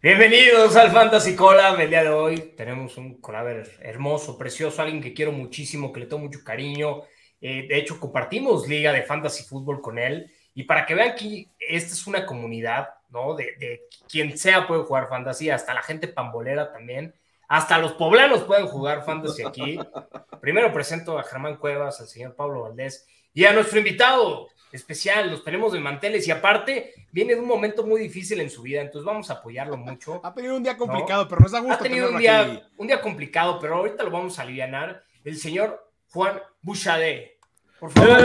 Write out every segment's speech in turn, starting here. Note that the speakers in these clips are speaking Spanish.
Bienvenidos al Fantasy Collab. El día de hoy tenemos un collab hermoso, precioso, alguien que quiero muchísimo, que le tengo mucho cariño. Eh, de hecho, compartimos liga de fantasy fútbol con él. Y para que vean que esta es una comunidad, ¿no? De, de quien sea puede jugar fantasy, hasta la gente pambolera también. Hasta los poblanos pueden jugar fantasy aquí. Primero presento a Germán Cuevas, al señor Pablo Valdés y a nuestro invitado, especial, los tenemos de manteles y aparte viene de un momento muy difícil en su vida, entonces vamos a apoyarlo mucho. Ha tenido un día complicado, pero nos da gusto. Ha tenido un día, un día complicado, pero ahorita lo vamos a aliviar. El señor Juan Bouchade. Por favor.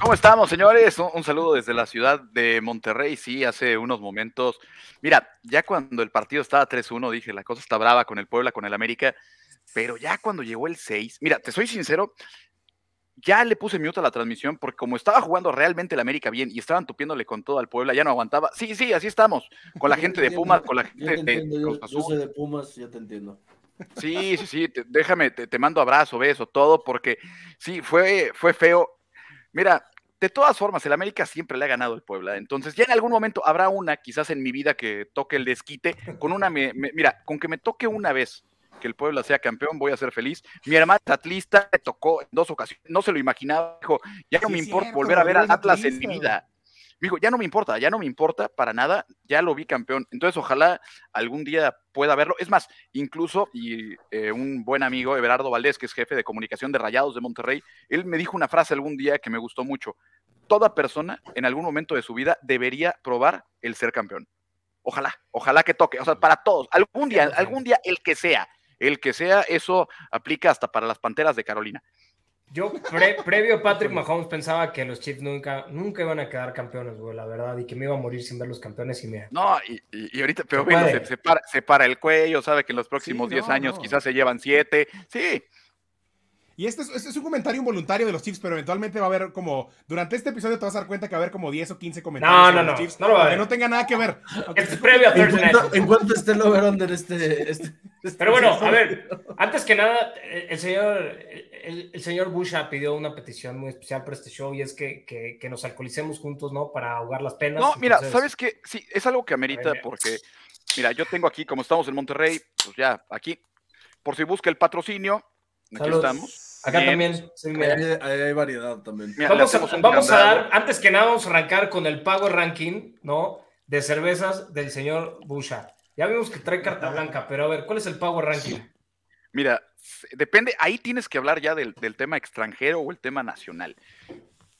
¿Cómo estamos, señores? Un, un, saludo desde la ciudad de Monterrey. Sí, hace unos momentos. Mira, ya cuando el partido estaba 3-1, dije, la cosa está brava con el Puebla, con el América. Pero ya cuando llegó el 6, mira, te soy sincero, ya le puse mute a la transmisión porque como estaba jugando realmente el América bien y estaban tupiéndole con todo al Puebla, ya no aguantaba. Sí, sí, así estamos. Con la gente de Pumas, con la gente de yo, yo, soy de Pumas, ya te entiendo. Sí, sí, sí, te, déjame, te, te, mando abrazo, beso, todo, porque sí, fue, fue feo. Mira, de todas formas, el América siempre le ha ganado el Puebla. Entonces, ya en algún momento habrá una, quizás en mi vida, que toque el desquite. Con una, me, me, mira, con que me toque una vez que el Puebla sea campeón, voy a ser feliz. Mi hermana es atlista, me tocó en dos ocasiones, no se lo imaginaba, dijo, ya no sí, me importa cierto, volver a ver a Atlas en mi vida. Me dijo, ya no me importa, ya no me importa para nada, ya lo vi campeón. Entonces, ojalá algún día pueda verlo. Es más, incluso, y eh, un buen amigo, Everardo Valdés, que es jefe de comunicación de Rayados de Monterrey, él me dijo una frase algún día que me gustó mucho. Toda persona en algún momento de su vida debería probar el ser campeón. Ojalá, ojalá que toque, o sea, para todos, algún día, algún día el que sea, el que sea, eso aplica hasta para las Panteras de Carolina. Yo, pre, previo a Patrick Mahomes, pensaba que los Chiefs nunca, nunca iban a quedar campeones, güey, la verdad, y que me iba a morir sin ver los campeones y mira. No, y, y, y ahorita, pero bueno, se, se, para, se, para, el cuello, sabe que en los próximos 10 sí, no, años no. quizás se llevan 7, sí. Y este es, este es, un comentario involuntario de los Chiefs, pero eventualmente va a haber como. Durante este episodio te vas a dar cuenta que va a haber como 10 o 15 comentarios. No, no, no. Chiefs, no lo va a ver. Que no tenga nada que ver. Este es previo a Thursday Night. En cuanto esté el over-under este, este, este, Pero bueno, a ver, antes que nada, el señor, el, el señor Busha pidió una petición muy especial para este show y es que, que, que nos alcoholicemos juntos, ¿no? Para ahogar las penas. No, mira, ¿sabes qué? Sí, es algo que amerita porque, mira, yo tengo aquí, como estamos en Monterrey, pues ya, aquí, por si busca el patrocinio, aquí Salud. estamos. Acá Bien. también. Sí, hay, hay, hay, variedad también. Mira, vamos, a, vamos a, dar, antes que nada, vamos a arrancar con el pago ranking, ¿no? De cervezas del señor Busha. Ya vimos que trae carta blanca, pero a ver, ¿cuál es el pago ranking? Mira, depende, ahí tienes que hablar ya del, del tema extranjero o el tema nacional.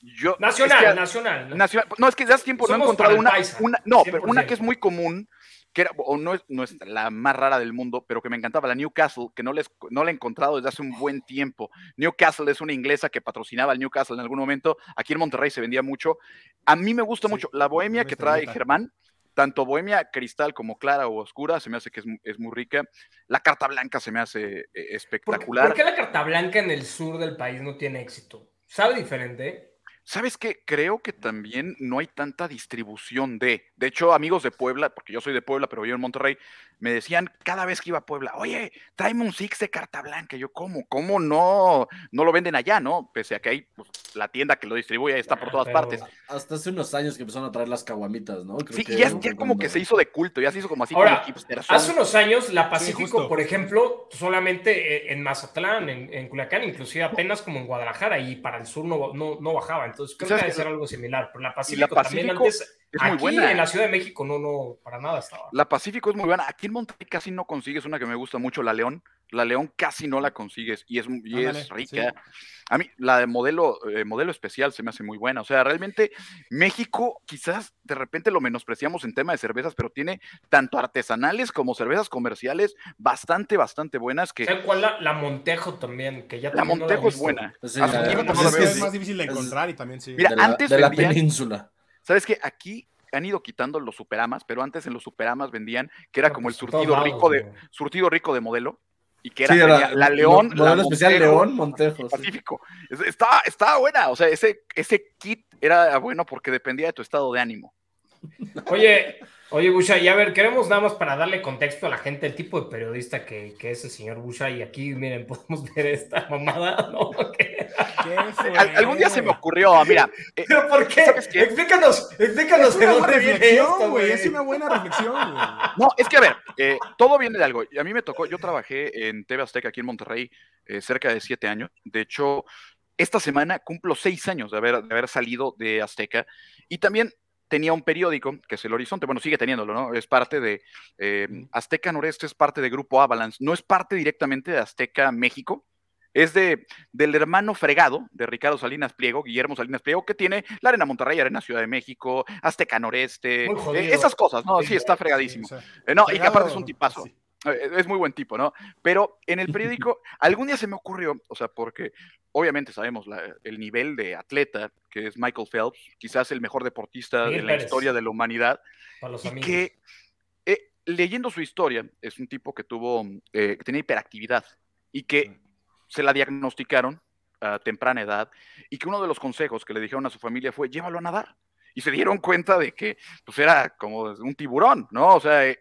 Yo, nacional, es que, nacional, nacional. No, es que ya hace tiempo Somos no he encontrado una, una, No, 100%. pero una que es muy común, que era, o no es, no es la más rara del mundo, pero que me encantaba, la Newcastle, que no, les, no la he encontrado desde hace un buen tiempo. Newcastle es una inglesa que patrocinaba al Newcastle en algún momento. Aquí en Monterrey se vendía mucho. A mí me gusta sí, mucho la bohemia que trae Germán. Tanto bohemia cristal como clara o oscura se me hace que es, es muy rica. La carta blanca se me hace eh, espectacular. ¿Por qué, ¿Por qué la carta blanca en el sur del país no tiene éxito? ¿Sabe diferente? ¿Sabes qué? Creo que también no hay tanta distribución de. De hecho, amigos de Puebla, porque yo soy de Puebla, pero vivo en Monterrey, me decían cada vez que iba a Puebla, oye, tráeme un Six de carta blanca. Y yo, ¿cómo? ¿Cómo no, no lo venden allá, no? Pese a que hay pues, la tienda que lo distribuye está por todas pero partes. Hasta hace unos años que empezaron a traer las caguamitas, ¿no? Creo sí, y ya, ya como que se hizo de culto, ya se hizo como así. Ahora, como hace unos años, la Pacífico, sí, por ejemplo, solamente en Mazatlán, en, en, Culiacán, inclusive apenas como en Guadalajara, y para el sur no, no, no bajaba. Entonces creo que debe ser algo similar. Pero la Pacífico, la Pacífico también antes, es muy aquí buena. en la Ciudad de México no, no, para nada estaba. La Pacífico es muy buena. Aquí en Monterrey casi no consigues una que me gusta mucho, la León. La León casi no la consigues y es, y Ándale, es rica. Sí. A mí la de modelo, eh, modelo especial se me hace muy buena. O sea, realmente México quizás de repente lo menospreciamos en tema de cervezas, pero tiene tanto artesanales como cervezas comerciales bastante, bastante buenas. Que... ¿Sabes cuál? La, la, Montejo también, que ya La Montejo no es buena. Pues sí, la, la, es, que es más difícil de encontrar y también sí. Mira, de la, antes de la vendían, península. ¿Sabes qué? Aquí han ido quitando los superamas, pero antes en los superamas vendían que era no, como el surtido rico de surtido rico de modelo y que era, sí, era la León, modelo la especial León Montejo, Pacífico. Sí. Estaba, estaba buena, o sea, ese, ese kit era bueno porque dependía de tu estado de ánimo. Oye, Oye, Busha, y a ver, queremos nada más para darle contexto a la gente, el tipo de periodista que, que es el señor Busha, y aquí, miren, podemos ver esta mamada, ¿no? ¿Qué? Al- algún día se me ocurrió, mira, eh, ¿Pero por qué? ¿Sabes qué? Explícanos, explícanos Es de dónde viene esto, güey. güey. Es una buena reflexión, güey. No, es que a ver, eh, todo viene de algo. Y A mí me tocó, yo trabajé en TV Azteca aquí en Monterrey eh, cerca de siete años. De hecho, esta semana cumplo seis años de haber, de haber salido de Azteca. Y también tenía un periódico, que es El Horizonte, bueno, sigue teniéndolo, ¿no? Es parte de eh, Azteca Noreste, es parte de Grupo Avalanche, no es parte directamente de Azteca México. Es de, del hermano fregado de Ricardo Salinas Pliego, Guillermo Salinas Pliego, que tiene la Arena Monterrey, Arena Ciudad de México, Azteca Noreste, eh, esas cosas, ¿no? Sí, está fregadísimo. Eh, no, y que aparte es un tipazo. Sí. Eh, Es muy buen tipo, ¿no? Pero en el periódico, algún día se me ocurrió, o sea, porque obviamente sabemos la- el nivel de atleta que es Michael Phelps, quizás el mejor deportista Miguel de la Pérez. historia de la humanidad, Para los y amigos. que eh, leyendo su historia, es un tipo que tuvo, eh, que tenía hiperactividad y que se la diagnosticaron a temprana edad y que uno de los consejos que le dijeron a su familia fue llévalo a nadar. Y se dieron cuenta de que pues era como un tiburón, ¿no? O sea, eh,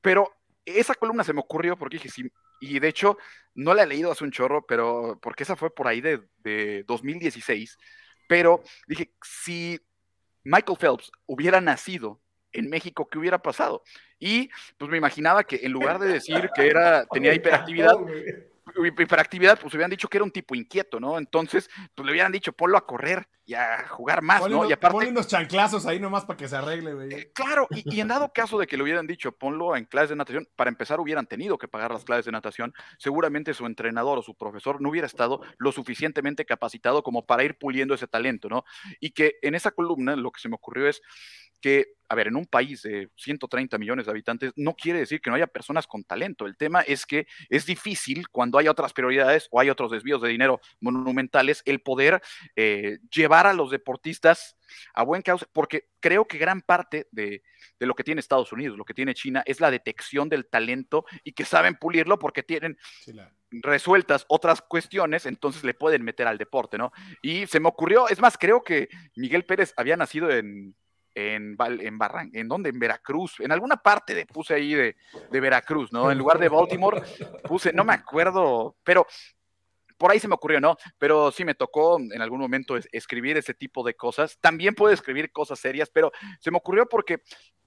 pero esa columna se me ocurrió porque dije, sí, y de hecho no la he leído hace un chorro, pero porque esa fue por ahí de, de 2016, pero dije, si Michael Phelps hubiera nacido en México, ¿qué hubiera pasado? Y pues me imaginaba que en lugar de decir que era, tenía hiperactividad, hiperactividad, pues hubieran dicho que era un tipo inquieto, ¿no? Entonces, pues le hubieran dicho, ponlo a correr y a jugar más, Ponle, ¿no? unos, Y aparte, ponle unos chanclazos ahí nomás para que se arregle, güey. eh, claro, y, y en dado caso de que le hubieran dicho, ponlo en clases de natación, para empezar hubieran tenido que pagar las clases de natación, seguramente su entrenador o su profesor no hubiera estado lo suficientemente capacitado como para ir puliendo ese talento, ¿no? Y que en esa columna lo que se me ocurrió es que, a ver, en un país de 130 millones de habitantes, no quiere decir que no haya personas con talento. El tema es que es difícil cuando hay otras prioridades o hay otros desvíos de dinero monumentales el poder eh, llevar a los deportistas a buen causa, porque creo que gran parte de, de lo que tiene Estados Unidos, lo que tiene China, es la detección del talento y que saben pulirlo porque tienen Sí, la- resueltas otras cuestiones, entonces le pueden meter al deporte, ¿no? Y se me ocurrió, es más, creo que Miguel Pérez había nacido en, en, en Barran, ¿en dónde? En Veracruz, en alguna parte de, puse ahí de, de Veracruz, ¿no? En lugar de Baltimore, puse, no me acuerdo, pero por ahí se me ocurrió, ¿no? Pero sí me tocó en algún momento es- escribir ese tipo de cosas. También puedo escribir cosas serias, pero se me ocurrió porque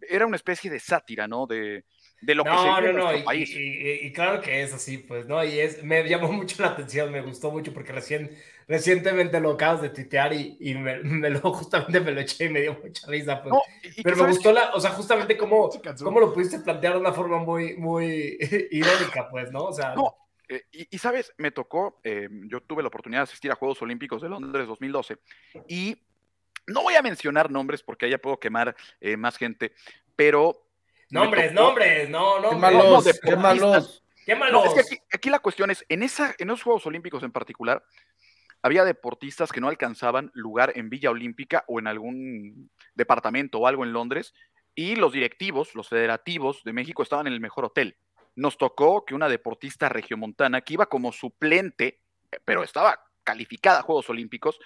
era una especie de sátira, ¿no? De, de lo que se No, vive no, en no, nuestro y, país. y- y- y claro que es así, pues, ¿no? Y es, me llamó mucho la atención, me gustó mucho porque recién, recientemente lo acabas de tuitear y, y me, me lo, justamente me lo eché y me dio mucha risa, pues. No, Pero que me gustó la, o sea, justamente cómo, cómo lo pudiste plantear de una forma muy, muy irónica, pues, ¿no? O sea, No, eh, y, y, sabes, me tocó, eh, yo tuve la oportunidad de asistir a Juegos Olímpicos de Londres 2012 y no voy a mencionar nombres porque allá puedo quemar eh, más gente, pero... nombres, tocó- nombres, no, no. Qué no, malos, de qué deportistas. malos. Qué No, malos. es que aquí, aquí la cuestión es, en, esa, en esos Juegos Olímpicos en particular, había deportistas que no alcanzaban lugar en Villa Olímpica o en algún departamento o algo en Londres, y los directivos, los federativos de México estaban en el mejor hotel. Nos tocó que una deportista regiomontana que iba como suplente, eh, pero estaba calificada a Juegos Olímpicos,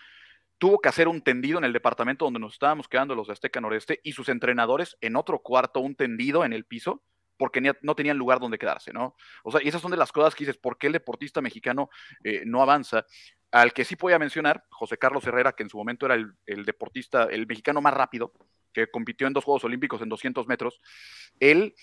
tuvo que hacer un tendido en el departamento donde nos estábamos quedando los de Azteca Noreste y sus entrenadores en otro cuarto, un tendido en el piso, porque no tenían lugar donde quedarse, ¿no? O sea, y esas son de las cosas que dices, ¿por qué el deportista mexicano eh, no avanza? Al que sí podía mencionar, José Carlos Herrera, que en su momento era el, el deportista, el mexicano más rápido, que compitió en dos Juegos Olímpicos en 200 metros, él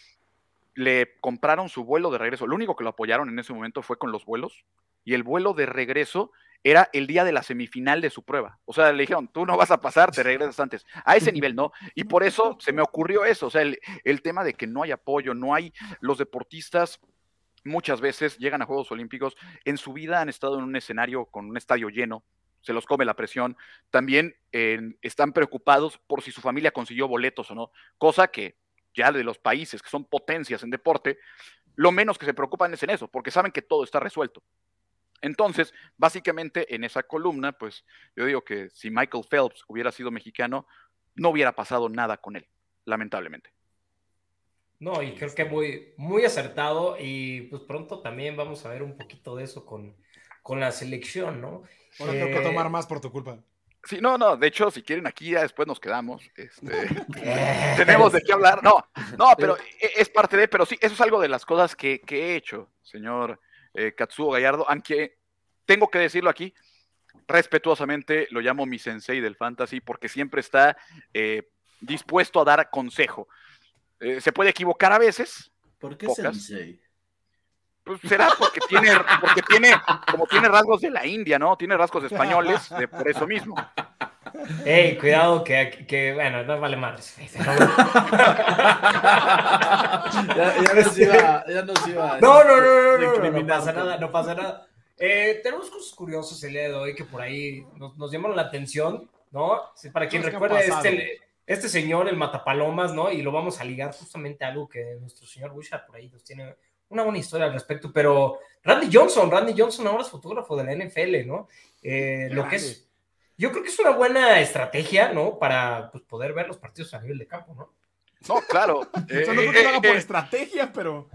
le compraron su vuelo de regreso. Lo único que lo apoyaron en ese momento fue con los vuelos, y el vuelo de regreso era el día de la semifinal de su prueba. O sea, le dijeron, tú no vas a pasar, te regresas antes. A ese nivel, ¿no? Y por eso se me ocurrió eso, o sea, el, tema de que no hay apoyo, no hay los deportistas muchas veces llegan a Juegos Olímpicos, en su vida han estado en un escenario con un estadio lleno, se los come la presión, también eh, están preocupados por si su familia consiguió boletos o no, cosa que ya de los países que son potencias en deporte, lo menos que se preocupan es en eso, porque saben que todo está resuelto. Entonces, básicamente en esa columna, pues yo digo que si Michael Phelps hubiera sido mexicano, no hubiera pasado nada con él, lamentablemente. No, y creo que muy, muy acertado y pues pronto también vamos a ver un poquito de eso con, con la selección, ¿no? Ahora tengo que Eh, tomar más por tu culpa. Sí, no, no, de hecho, si quieren aquí ya después nos quedamos. Este, tenemos de qué hablar. No, no, pero e- es parte de, pero sí, eso es algo de las cosas que, que he hecho, señor eh, Katsuo Gallardo, aunque tengo que decirlo aquí, respetuosamente lo llamo mi sensei del fantasy porque siempre está eh, dispuesto a dar consejo. Eh, se puede equivocar a veces, ¿Por qué Pocas. Sensei? Pues será porque tiene, porque tiene, como tiene rasgos de la India, ¿no? Tiene rasgos españoles, de, por eso mismo. Ey, cuidado que, que bueno, no vale madres. Ya, ya nos iba, ya nos iba. No, no, no, no, no, no, no, pasa nada, no pasa nada. Eh, tenemos cosas curiosas el día de hoy que por ahí nos, nos llamaron la atención, ¿no? Para quien recuerde, este, este señor, el Matapalomas, ¿no? Y lo vamos a ligar justamente a algo que nuestro señor Wishart por ahí nos tiene una buena historia al respecto, pero Randy Johnson, Randy Johnson ahora es fotógrafo de la NFL, ¿no? Eh, lo que es, yo creo que es una buena estrategia, ¿no? Para pues, poder ver los partidos a nivel de campo, ¿no? No, claro. O eh, sea, no creo eh, que lo haga por eh, estrategia, pero.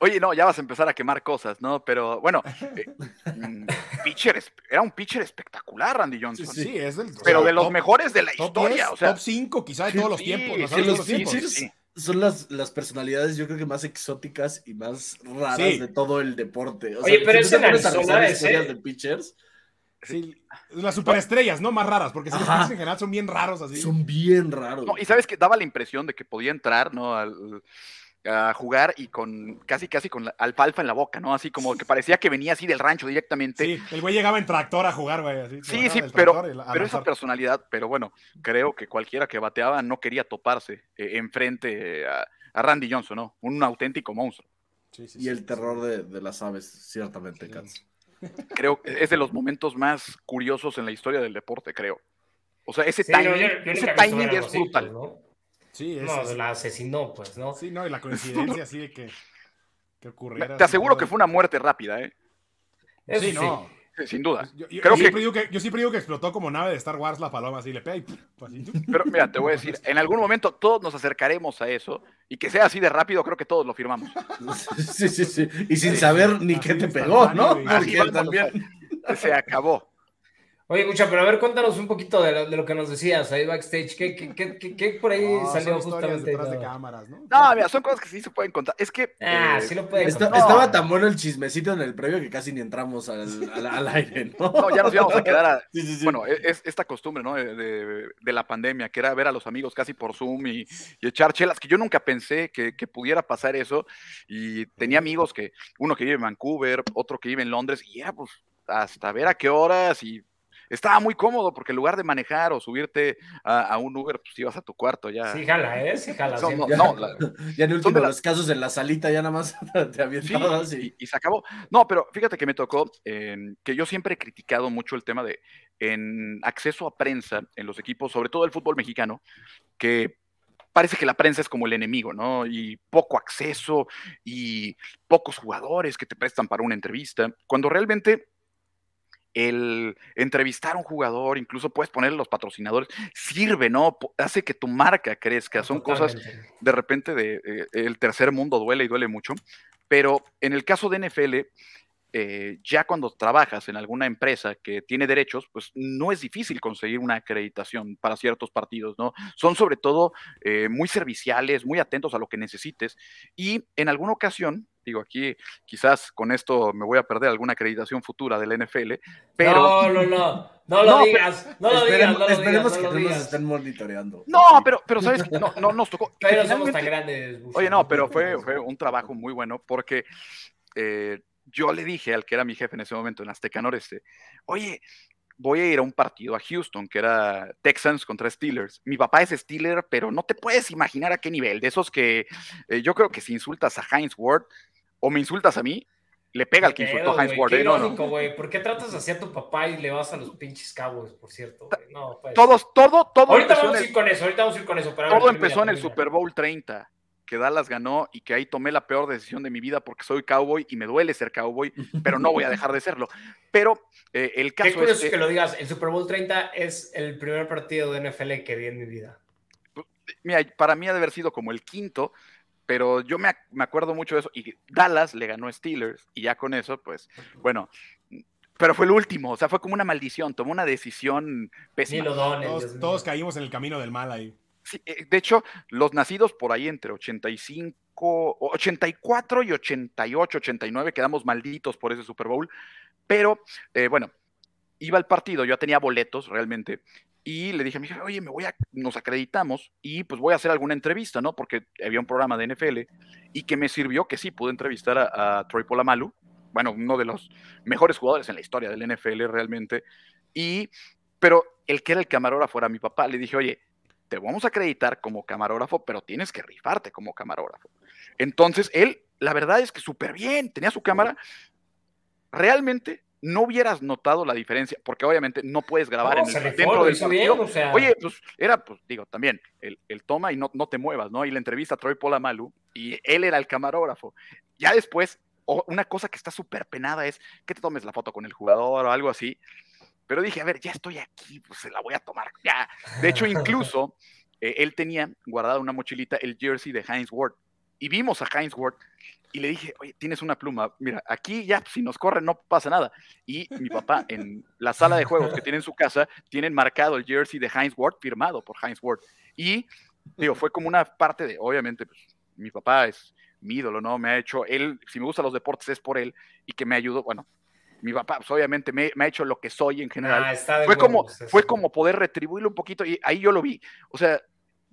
Oye, no, ya vas a empezar a quemar cosas, ¿no? Pero bueno, eh, mm, pitcher era un pitcher espectacular, Randy Johnson. Sí, sí, es el. o Pero sea, de los top- mejores de la Top historia, 10, o sea. top 5 quizá de todos los tiempos. sí, los los tiempos. Son las, las personalidades, yo creo que más exóticas y más raras Sí. de todo el deporte. O Oye, sea, pero si pones a Arizona, historias de pitchers, Sí, las superestrellas, ¿no? Más raras, porque si los en general son bien raros así. son bien raros. No, y sabes que daba la impresión de que podía entrar, ¿no? Al- a jugar y con casi casi con la alfalfa en la boca, ¿no? Así como que parecía que venía así del rancho directamente. Sí, el güey llegaba en tractor a jugar, güey. Así, Sí, sí, pero, pero esa personalidad, pero bueno, creo que cualquiera que bateaba no quería toparse eh, enfrente eh, a, a Randy Johnson, ¿no? Un auténtico monstruo. Sí, sí, y sí, el sí. terror de, de las aves, ciertamente, Sí. Katz. Creo que es de los momentos más curiosos en la historia del deporte, creo. O sea, ese timing, yo- yo nunca ese timing es brutal. ¿no? Sí, es, No, es- la asesinó, pues, ¿no? sí, no, y la coincidencia así de que, que ocurriera. Te aseguro que fue una muerte rápida, ¿eh? Eso Sí, sí. no. Sí, Sin duda. Yo, yo- Creo yo que- siempre digo que, yo siempre digo que explotó como nave de Star Wars la paloma, así le pega y. Pero mira, te voy a decir, en algún momento todos nos acercaremos a eso y que sea así de rápido, creo que todos lo firmamos. Sí, sí, sí. Y sin saber ni Así qué te pegó, ¿no? Porque también. Se acabó. Oye, mucha, pero a ver, cuéntanos un poquito de lo, de lo que nos decías ahí backstage. ¿Qué, qué, qué, qué- qué por ahí No, salió justamente? detrás de No. cámaras, ¿no? No, mira, son cosas que sí se pueden contar. Es que. Ah, eh, sí lo pueden contar. estaba tan bueno el chismecito en el previo que casi ni entramos al, al- al aire, ¿no? No, ya nos íbamos a quedar a. Sí, sí, sí. Bueno, e, es, es esta costumbre, ¿no? De, de- de la pandemia, que era ver a los amigos casi por Zoom y, y echar chelas, que yo nunca pensé que, que pudiera pasar eso. Y tenía amigos que, uno que vive en Vancouver, otro que vive en Londres, y era pues hasta ver a qué horas y estaba muy cómodo porque en lugar de manejar o subirte a, a un Uber, pues ibas a tu cuarto ya. Sí, jala, ¿eh? Sí, jala. Son- no, la- ya en el son último de de los casos en la salita ya nada más te avientabas y... y, y se acabó. No, pero fíjate que me tocó en- que yo siempre he criticado mucho el tema de en acceso a prensa en los equipos, sobre todo el fútbol mexicano, que parece que la prensa es como el enemigo, ¿no? Y poco acceso y pocos jugadores que te prestan para una entrevista, cuando realmente el entrevistar a un jugador, incluso puedes ponerle los patrocinadores, sirve, ¿no? Hace que tu marca crezca, son cosas de repente de, eh, el tercer mundo duele y duele mucho, pero en el caso de NFL, eh, ya cuando trabajas en alguna empresa que tiene derechos, pues no es difícil conseguir una acreditación para ciertos partidos, ¿no? Son sobre todo eh, muy serviciales, muy atentos a lo que necesites y en alguna ocasión, digo aquí quizás con esto me voy a perder alguna acreditación futura del NFL, pero... No, no, no. No lo No, digas. No lo digas. Esperemos, No lo esperemos digas. que No nos estén monitoreando. No, pero, pero sabes no, no nos tocó. Pero somos tan grandes. Bush. Oye, no, pero fue, fue un trabajo muy bueno porque eh, yo le dije al que era mi jefe en ese momento en Azteca Noreste, oye, voy a ir a un partido a Houston, que era Texans contra Steelers. Mi papá es Steeler, pero no te puedes imaginar a qué nivel. De esos que eh, yo creo que si insultas a Heinz Ward o me insultas a mí, le pega al que insultó a Heinz Ward. Qué ¿eh? No, no. ¿Por qué tratas así a tu papá y le vas a los pinches cabos, por cierto? No, pues. Todos, todo, todo Ahorita vamos a ir con eso. Ahorita vamos a ir con eso. pero ver, Todo empezó en el. Super Bowl 30, que Dallas ganó y que ahí tomé la peor decisión de mi vida porque soy cowboy y me duele ser cowboy, pero no voy a dejar de serlo. Pero eh, el Qué caso curioso es que, que lo digas. El Super Bowl 30 es el primer partido de NFL que vi en mi vida. mira, para mí ha de haber sido como el quinto, pero yo me, ac- me acuerdo mucho de eso. Y Dallas le ganó a Steelers y ya con eso, pues, bueno, pero fue el último, o sea, fue como una maldición, tomó una decisión Ni pésima. lo dones, Todos, todos caímos en el camino del mal ahí. Sí, eh, de hecho, los nacidos por ahí entre 85, o 84 y 88, 89 quedamos malditos por ese Super Bowl, pero eh, bueno, iba al partido, yo ya tenía boletos realmente, y le dije a mi jefe, oye, me voy a, nos acreditamos y pues voy a hacer alguna entrevista, ¿no? Porque había un programa de NFL y que me sirvió que sí pude entrevistar a, a Troy Polamalu, bueno, uno de los mejores jugadores en la historia del NFL realmente, y, pero el que era el camarógrafo era mi papá, le dije, oye, te vamos a acreditar como camarógrafo, pero tienes que rifarte como camarógrafo. Entonces, él, la verdad es que súper bien, tenía su cámara. Realmente no hubieras notado la diferencia, porque obviamente no puedes grabar No, en el, dentro del bien, o sea. Oye, pues era, pues digo, también, el, el toma y no, no te muevas, ¿no? Y la entrevista a Troy Polamalu, y él era el camarógrafo. Ya después, una cosa que está súper penada es que te tomes la foto con el jugador o algo así. Pero dije, a ver, ya estoy aquí, pues se la voy a tomar. Ya. De hecho, incluso eh, él tenía guardada una mochilita el jersey de Heinz Ward. Y vimos a Heinz Ward y le dije, oye, tienes una pluma. Mira, aquí ya, si nos corren, no pasa nada. Y mi papá, en la sala de juegos que tiene en su casa, tienen marcado el jersey de Heinz Ward, firmado por Heinz Ward. Y, digo, fue como una parte de, obviamente, pues, mi papá es mi ídolo, ¿no? Me ha hecho, él, si me gustan los deportes es por él y que me ayudó, bueno, mi papá, pues obviamente me, me ha hecho lo que soy en general Ah, está de fue como, eso. fue como poder retribuirlo un poquito y ahí yo lo vi. O sea,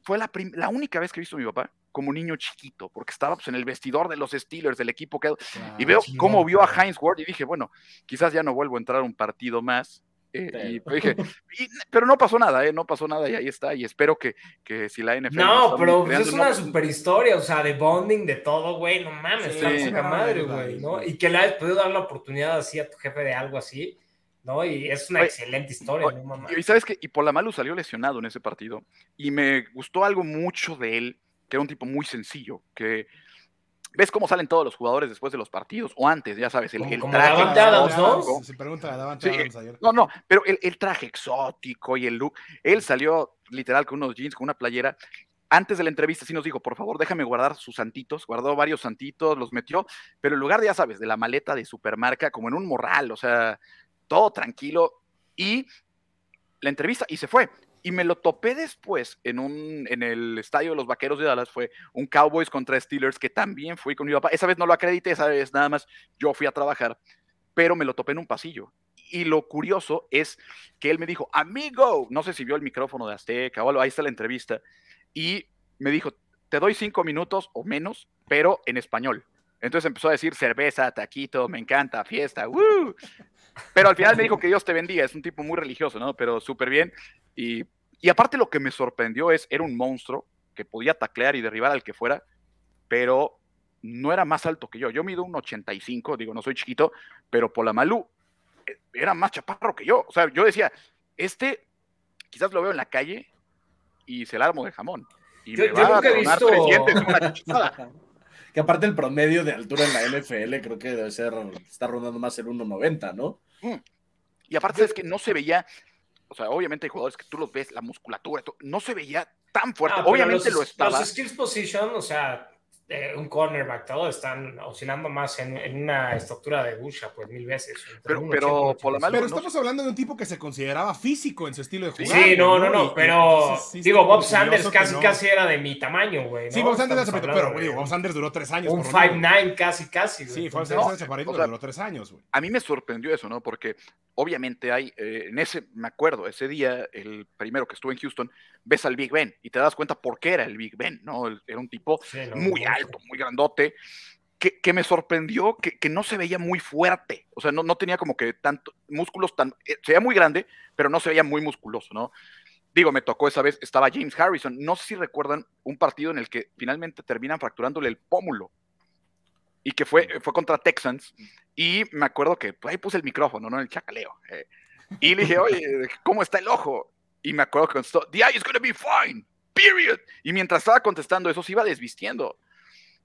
fue la, la única vez que he visto a mi papá como niño chiquito, porque estaba pues, en el vestidor de los Steelers, del equipo que... Y veo cómo vio a. Heinz Ward y dije, bueno, quizás ya no vuelvo a entrar a un partido más. Eh, y Pero- dije, y- pero no pasó nada, eh, no pasó nada y ahí está. Y espero que, que si la NFL... No, pero pues, creando, es no, una super historia, o sea, de bonding, de todo, güey, no mames, Sí, sí, no, madre, güey, no. Y que le hayas podido dar la oportunidad así a tu jefe de algo así, ¿no? Y es una Oye, excelente historia, oye, no mames. Y sabes que y Polamalu salió lesionado en ese partido y me gustó algo mucho de él, que era un tipo muy sencillo, que ves cómo salen todos los jugadores después de los partidos o antes, ya sabes, el, el traje Adams, ¿no? exótico. Se pregunta a Davante Sí, Adams ayer. No, no, pero el, el traje exótico y el look, él salió literal con unos jeans, con una playera. Antes de la entrevista sí nos dijo, por favor, déjame guardar sus santitos. Guardó varios santitos, los metió, pero en lugar de, ya sabes, de la maleta de supermarca, como en un morral, o sea, todo tranquilo. Y la entrevista, y se fue. Y me lo topé después en un en el estadio de los Vaqueros de Dallas, fue un Cowboys contra Steelers, que también fui con mi papá. Esa vez no lo acredité, esa vez nada más yo fui a trabajar, pero me lo topé en un pasillo. Y lo curioso es que él me dijo, amigo, no sé si vio el micrófono de Azteca o algo, ahí está la entrevista, y me dijo, te doy cinco minutos o menos, pero en español. Entonces empezó a decir cerveza, taquito, me encanta, fiesta. Pero al final me dijo que Dios te bendiga, es un tipo muy religioso, ¿no? Pero súper bien. Y, y aparte lo que me sorprendió es, era un monstruo que podía taclear y derribar al que fuera, pero no era más alto que yo. Yo mido un 85, digo, no soy chiquito, pero Polamalu eh, era más chaparro que yo. O sea, yo decía, este quizás lo veo en la calle y se la armo de jamón. Y Yo- me yo va a nunca he tronar visto- tres dientes de una cuchillada. Que aparte el promedio de altura en la NFL creo que debe ser, está rondando más el 1.90, ¿no? Y aparte es que no se veía, o sea, obviamente hay jugadores que tú los ves, la musculatura, no se veía tan fuerte. Ah, pero obviamente los, lo estaba. Los skills position, o sea, eh, un cornerback, todo están oscilando más en, en una estructura de busha, pues mil veces. Pero- pero 80 y un por la 85. Pero no estamos hablando de un tipo que se consideraba físico en su estilo de Sí, jugar. Sí, no, no, no, y pero entonces sí digo, Bob curioso Sanders casi, no. casi era de mi tamaño, güey. Sí, ¿no? Bob Sanders era pero digo, de Bob Sanders duró tres años. Un por lo menos. 5'9 casi, casi. güey. Sí, Bob Sanders o pero sea, duró tres años, güey. A mí me sorprendió eso, ¿no? Porque obviamente hay, eh, en ese, me acuerdo, ese día, el primero que estuve en Houston, ves al Big Ben y te das cuenta por qué era el Big Ben, ¿no? El- Era un tipo sí, muy mucho. Alto, muy grandote, que, que me sorprendió que, que no se veía muy fuerte, o sea, no, no tenía como que tanto músculos tan, eh, se veía muy grande, pero no se veía muy musculoso, ¿no? Digo, me tocó esa vez, estaba James Harrison, no sé si recuerdan un partido en el que finalmente terminan fracturándole el pómulo y que fue, fue contra Texans, y me acuerdo que pues, ahí puse el micrófono, ¿no? El chacaleo, eh, y le dije, oye, ¿cómo está el ojo? Y me acuerdo que contestó, the eye is gonna be fine, period. Y mientras estaba contestando eso, se iba desvistiendo.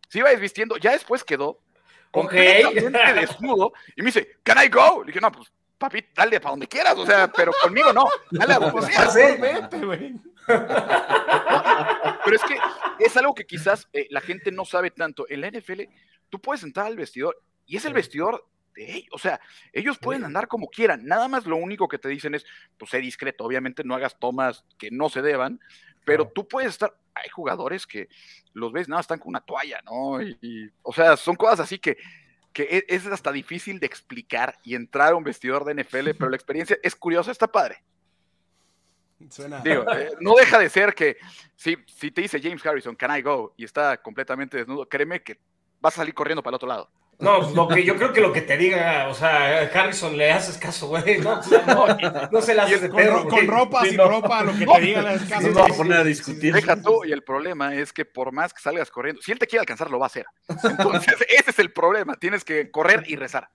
Se iba desvistiendo. Ya después quedó completamente desnudo. Y me dice, ¿Can I go? Le dije, no, pues, papi, dale para donde quieras. O sea, pero conmigo no. Dale a donde sea. favor, vete, güey. Pero es que es algo que quizás eh, la gente no sabe tanto. En la NFL, tú puedes entrar al vestidor y es el vestidor de O sea, ellos pueden andar como quieran. Nada más lo único que te dicen es, pues sé discreto. Obviamente no hagas tomas que no se deban, pero tú puedes estar. Hay jugadores que los ves, nada, están con una toalla, ¿no? Y, o sea, son cosas así que, que e, es hasta difícil de explicar y entrar a un vestidor de NFL, pero la experiencia es curiosa, está padre. Digo, eh, no deja de ser que si, si te dice James Harrison, can I go? Y está completamente desnudo, créeme que vas a salir corriendo para el otro lado. No, lo que yo creo que lo que te diga, o sea, Harrison le haces caso, güey. No, no, se le haces de perro. Con, ropa, sin ropa, lo que te diga le haces caso. No va a poner a discutir. Deja tú, y el problema es que por más que salgas corriendo, si él te quiere alcanzar, lo va a hacer. Entonces, ese es el problema. Tienes que correr y rezar.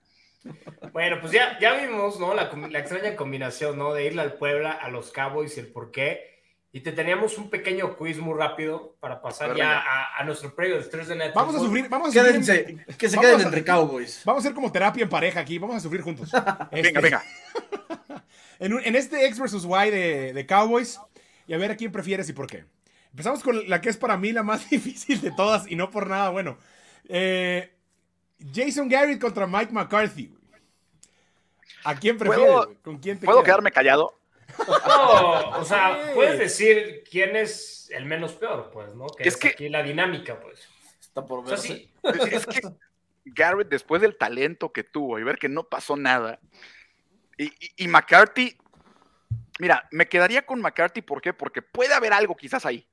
Bueno, pues ya, ya vimos, ¿no? La, la, extraña combinación, ¿no? De irle al Puebla, a los Cowboys y el por qué. Y te teníamos un pequeño quiz muy rápido para pasar ya a, nuestro previo de Estrés de Net. Vamos a sufrir, vamos a Quédense, que se queden entre Cowboys. Vamos a hacer como terapia en pareja aquí, vamos a sufrir juntos. venga, venga. en, en, este X versus Y de, de Cowboys, y a ver a quién prefieres y por qué. Empezamos con la que es para mí la más difícil de todas y no por nada bueno. Eh, Jason Garrett contra Mike McCarthy. ¿A quién prefieres? ¿Con quién te ¿Puedo quedarme callado? No, o sea, puedes decir quién es el menos peor, pues, ¿no? Que es, que aquí la dinámica, pues. Está por ver. Es que Garrett, después del talento que tuvo y ver que no pasó nada, y, McCarthy, mira, me quedaría con McCarthy, ¿por qué? Porque puede haber algo quizás ahí.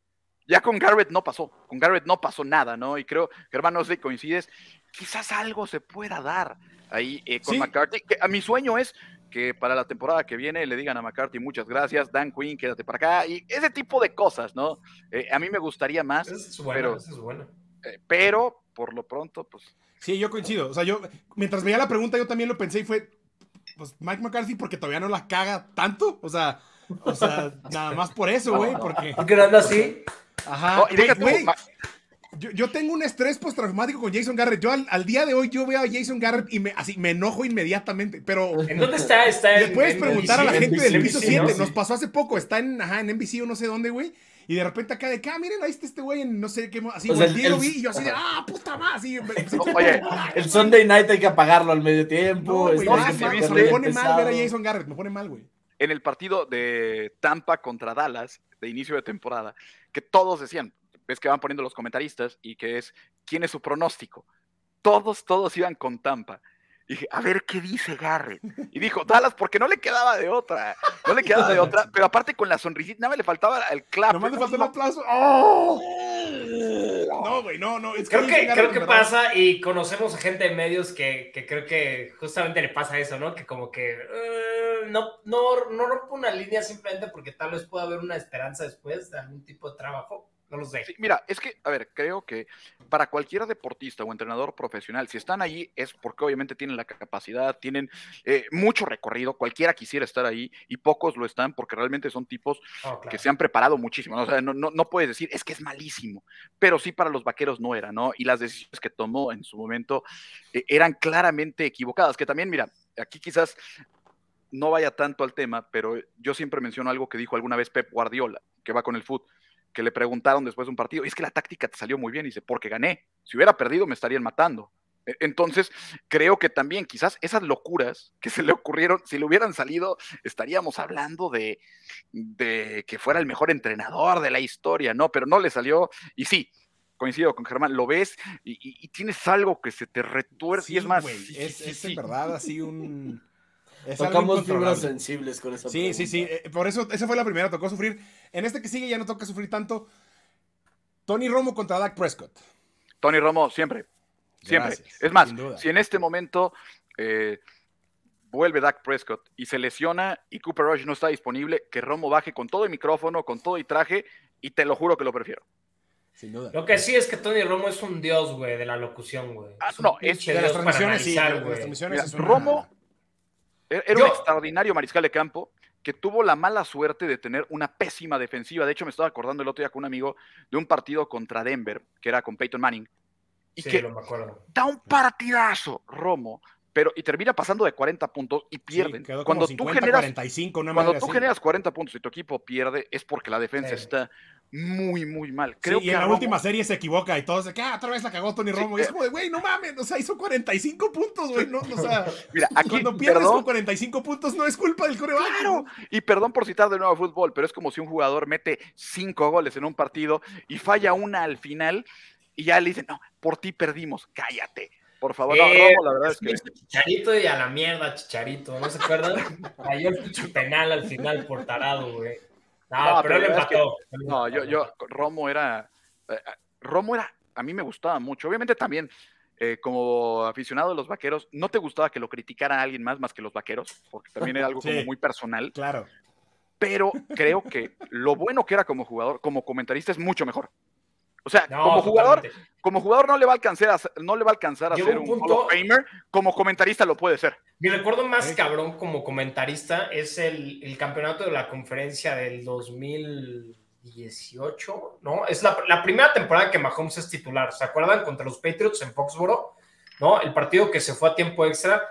Ya con Garrett no pasó, con Garrett no pasó nada, ¿no? Y creo, hermano, no sé si coincides, quizás algo se pueda dar ahí eh, con McCarthy. Que a mi sueño es que para la temporada que viene le digan a McCarthy muchas gracias, Dan Quinn, quédate para acá, y ese tipo de cosas, ¿no? Eh, a mí me gustaría más. es bueno, pero, es bueno. Eh, pero, por lo pronto, pues. Sí, yo coincido. O sea, yo, mientras veía la pregunta, yo también lo pensé y fue, pues Mike McCarthy, porque todavía no la caga tanto. O sea, o sea nada más por eso, güey, porque. ¿Por qué no anda así? Ajá. güey, yo, tengo un estrés postraumático con Jason Garrett. Yo al, día de hoy yo veo a Jason Garrett y me, así, me enojo inmediatamente. Pero. ¿En dónde está? está le puedes preguntar a la gente del piso 7. Nos pasó hace poco. Está en, ajá, en NBC o no sé dónde, güey. Y de repente acá de acá, ah, miren, ahí está este güey en no sé qué. Así, pues el, lo vi y yo así de, ah, puta más. Así, Oye, el Sunday night hay que apagarlo al medio tiempo. No, me pone mal ver a Jason Garrett. Me pone mal, güey. En el partido de Tampa contra Dallas, de inicio de temporada, que todos decían, ves que van poniendo los comentaristas y que es quién es su pronóstico. Todos, todos iban con Tampa. Y dije, a ver qué dice Garrett. Y dijo, Dallas, porque no le quedaba de otra. No le quedaba de otra. Pero aparte con la sonrisita, nada más le faltaba el clap. Nomás le faltó el aplauso. ¡Oh! No, güey, no, no. creo que, creo que pasa y conocemos a gente de medios que, que, creo que justamente le pasa eso, ¿no? Que como que eh, no, no, no rompe una línea simplemente porque tal vez pueda haber una esperanza después de algún tipo de trabajo no lo sé. mira, es que, a ver, creo que para cualquier deportista o entrenador profesional, si están ahí es porque obviamente tienen la capacidad, tienen eh, mucho recorrido, cualquiera quisiera estar ahí y pocos lo están porque realmente son tipos oh, que se han preparado muchísimo. O sea, no, no, puedes decir, es que es malísimo, pero sí para los vaqueros no era, ¿no? Y las decisiones que tomó en su momento eh, eran claramente equivocadas, que también, mira, aquí quizás no vaya tanto al tema, pero yo siempre menciono algo que dijo alguna vez Pep Guardiola, que va con el fútbol que le preguntaron después de un partido, es que la táctica te salió muy bien, y dice, porque gané, si hubiera perdido me estarían matando. E, entonces, creo que también quizás esas locuras que se le ocurrieron, si le hubieran salido, estaríamos hablando de, de que fuera el mejor entrenador de la historia, ¿no? Pero no le salió, y sí, coincido con Germán, lo ves y, tienes algo que se te retuerce y es más. es, en verdad así un. Tocamos fibras sensibles con esa Sí, sí, sí. Eh, por eso, esa fue la primera, tocó sufrir. En este que sigue ya no toca sufrir tanto. Tony Romo contra Dak Prescott. Tony Romo, siempre. Siempre. es más, si en este momento eh, vuelve Dak Prescott y se lesiona y Cooper Rush no está disponible, que Romo baje con todo el micrófono, con todo y traje, y te lo juro que lo prefiero. Sin duda. Lo que sí es que Tony Romo es un dios, güey, de la locución, güey. Ah, no, es de las transmisiones, sí, de las transmisiones Romo era un extraordinario mariscal de campo que tuvo la mala suerte de tener una pésima defensiva. De hecho, me estaba acordando el otro día con un amigo de un partido contra Denver, que era con Peyton Manning. Y que me acuerdo. da un partidazo, Romo, pero y termina pasando de 40 puntos y pierden. cuando 50, tú generas 45, una cuando tú así. generas 40 puntos y tu equipo pierde es porque la defensa Sí. está muy muy mal. Sí, Creo y que en a la Romo- última serie se equivoca y todos de que ah, otra vez la cagó Tony Romo. y es eh. como de, güey, no mames, o sea, hizo 45 puntos, güey. No, o sea, Mira, aquí cuando pierdes perdón, con 45 puntos no es culpa del coreback. Claro, y perdón por citar de nuevo fútbol, pero es como si un jugador mete cinco goles en un partido y falla una al final y ya le dicen, no, por ti perdimos, cállate. Por favor, no, Eh, Romo, la verdad es que Chicharito y a la mierda, Chicharito, ¿no se acuerdan? Cayó el pinche penal al final por tarado, güey. No, No, pero él pero es que- empató. no, yo, yo, Romo era, eh, Romo era, a mí me gustaba mucho. Obviamente también, eh, como aficionado de los vaqueros, no te gustaba que lo criticara alguien más más que los vaqueros, porque también era algo Sí. como muy personal. Claro. pero creo que lo bueno que era como jugador, como comentarista, es mucho mejor. O sea, No, como jugador, totalmente. como jugador no le va a alcanzar a, ser- no le va a, alcanzar a Llegó ser un un punto- Hall of Famer, como comentarista lo puede ser. Mi recuerdo más cabrón como comentarista es el, el campeonato de la conferencia del 2018, ¿no? Es la, la primera temporada que Mahomes es titular. ¿Se acuerdan? Contra los Patriots en Foxboro, ¿no? El partido que se fue a tiempo extra.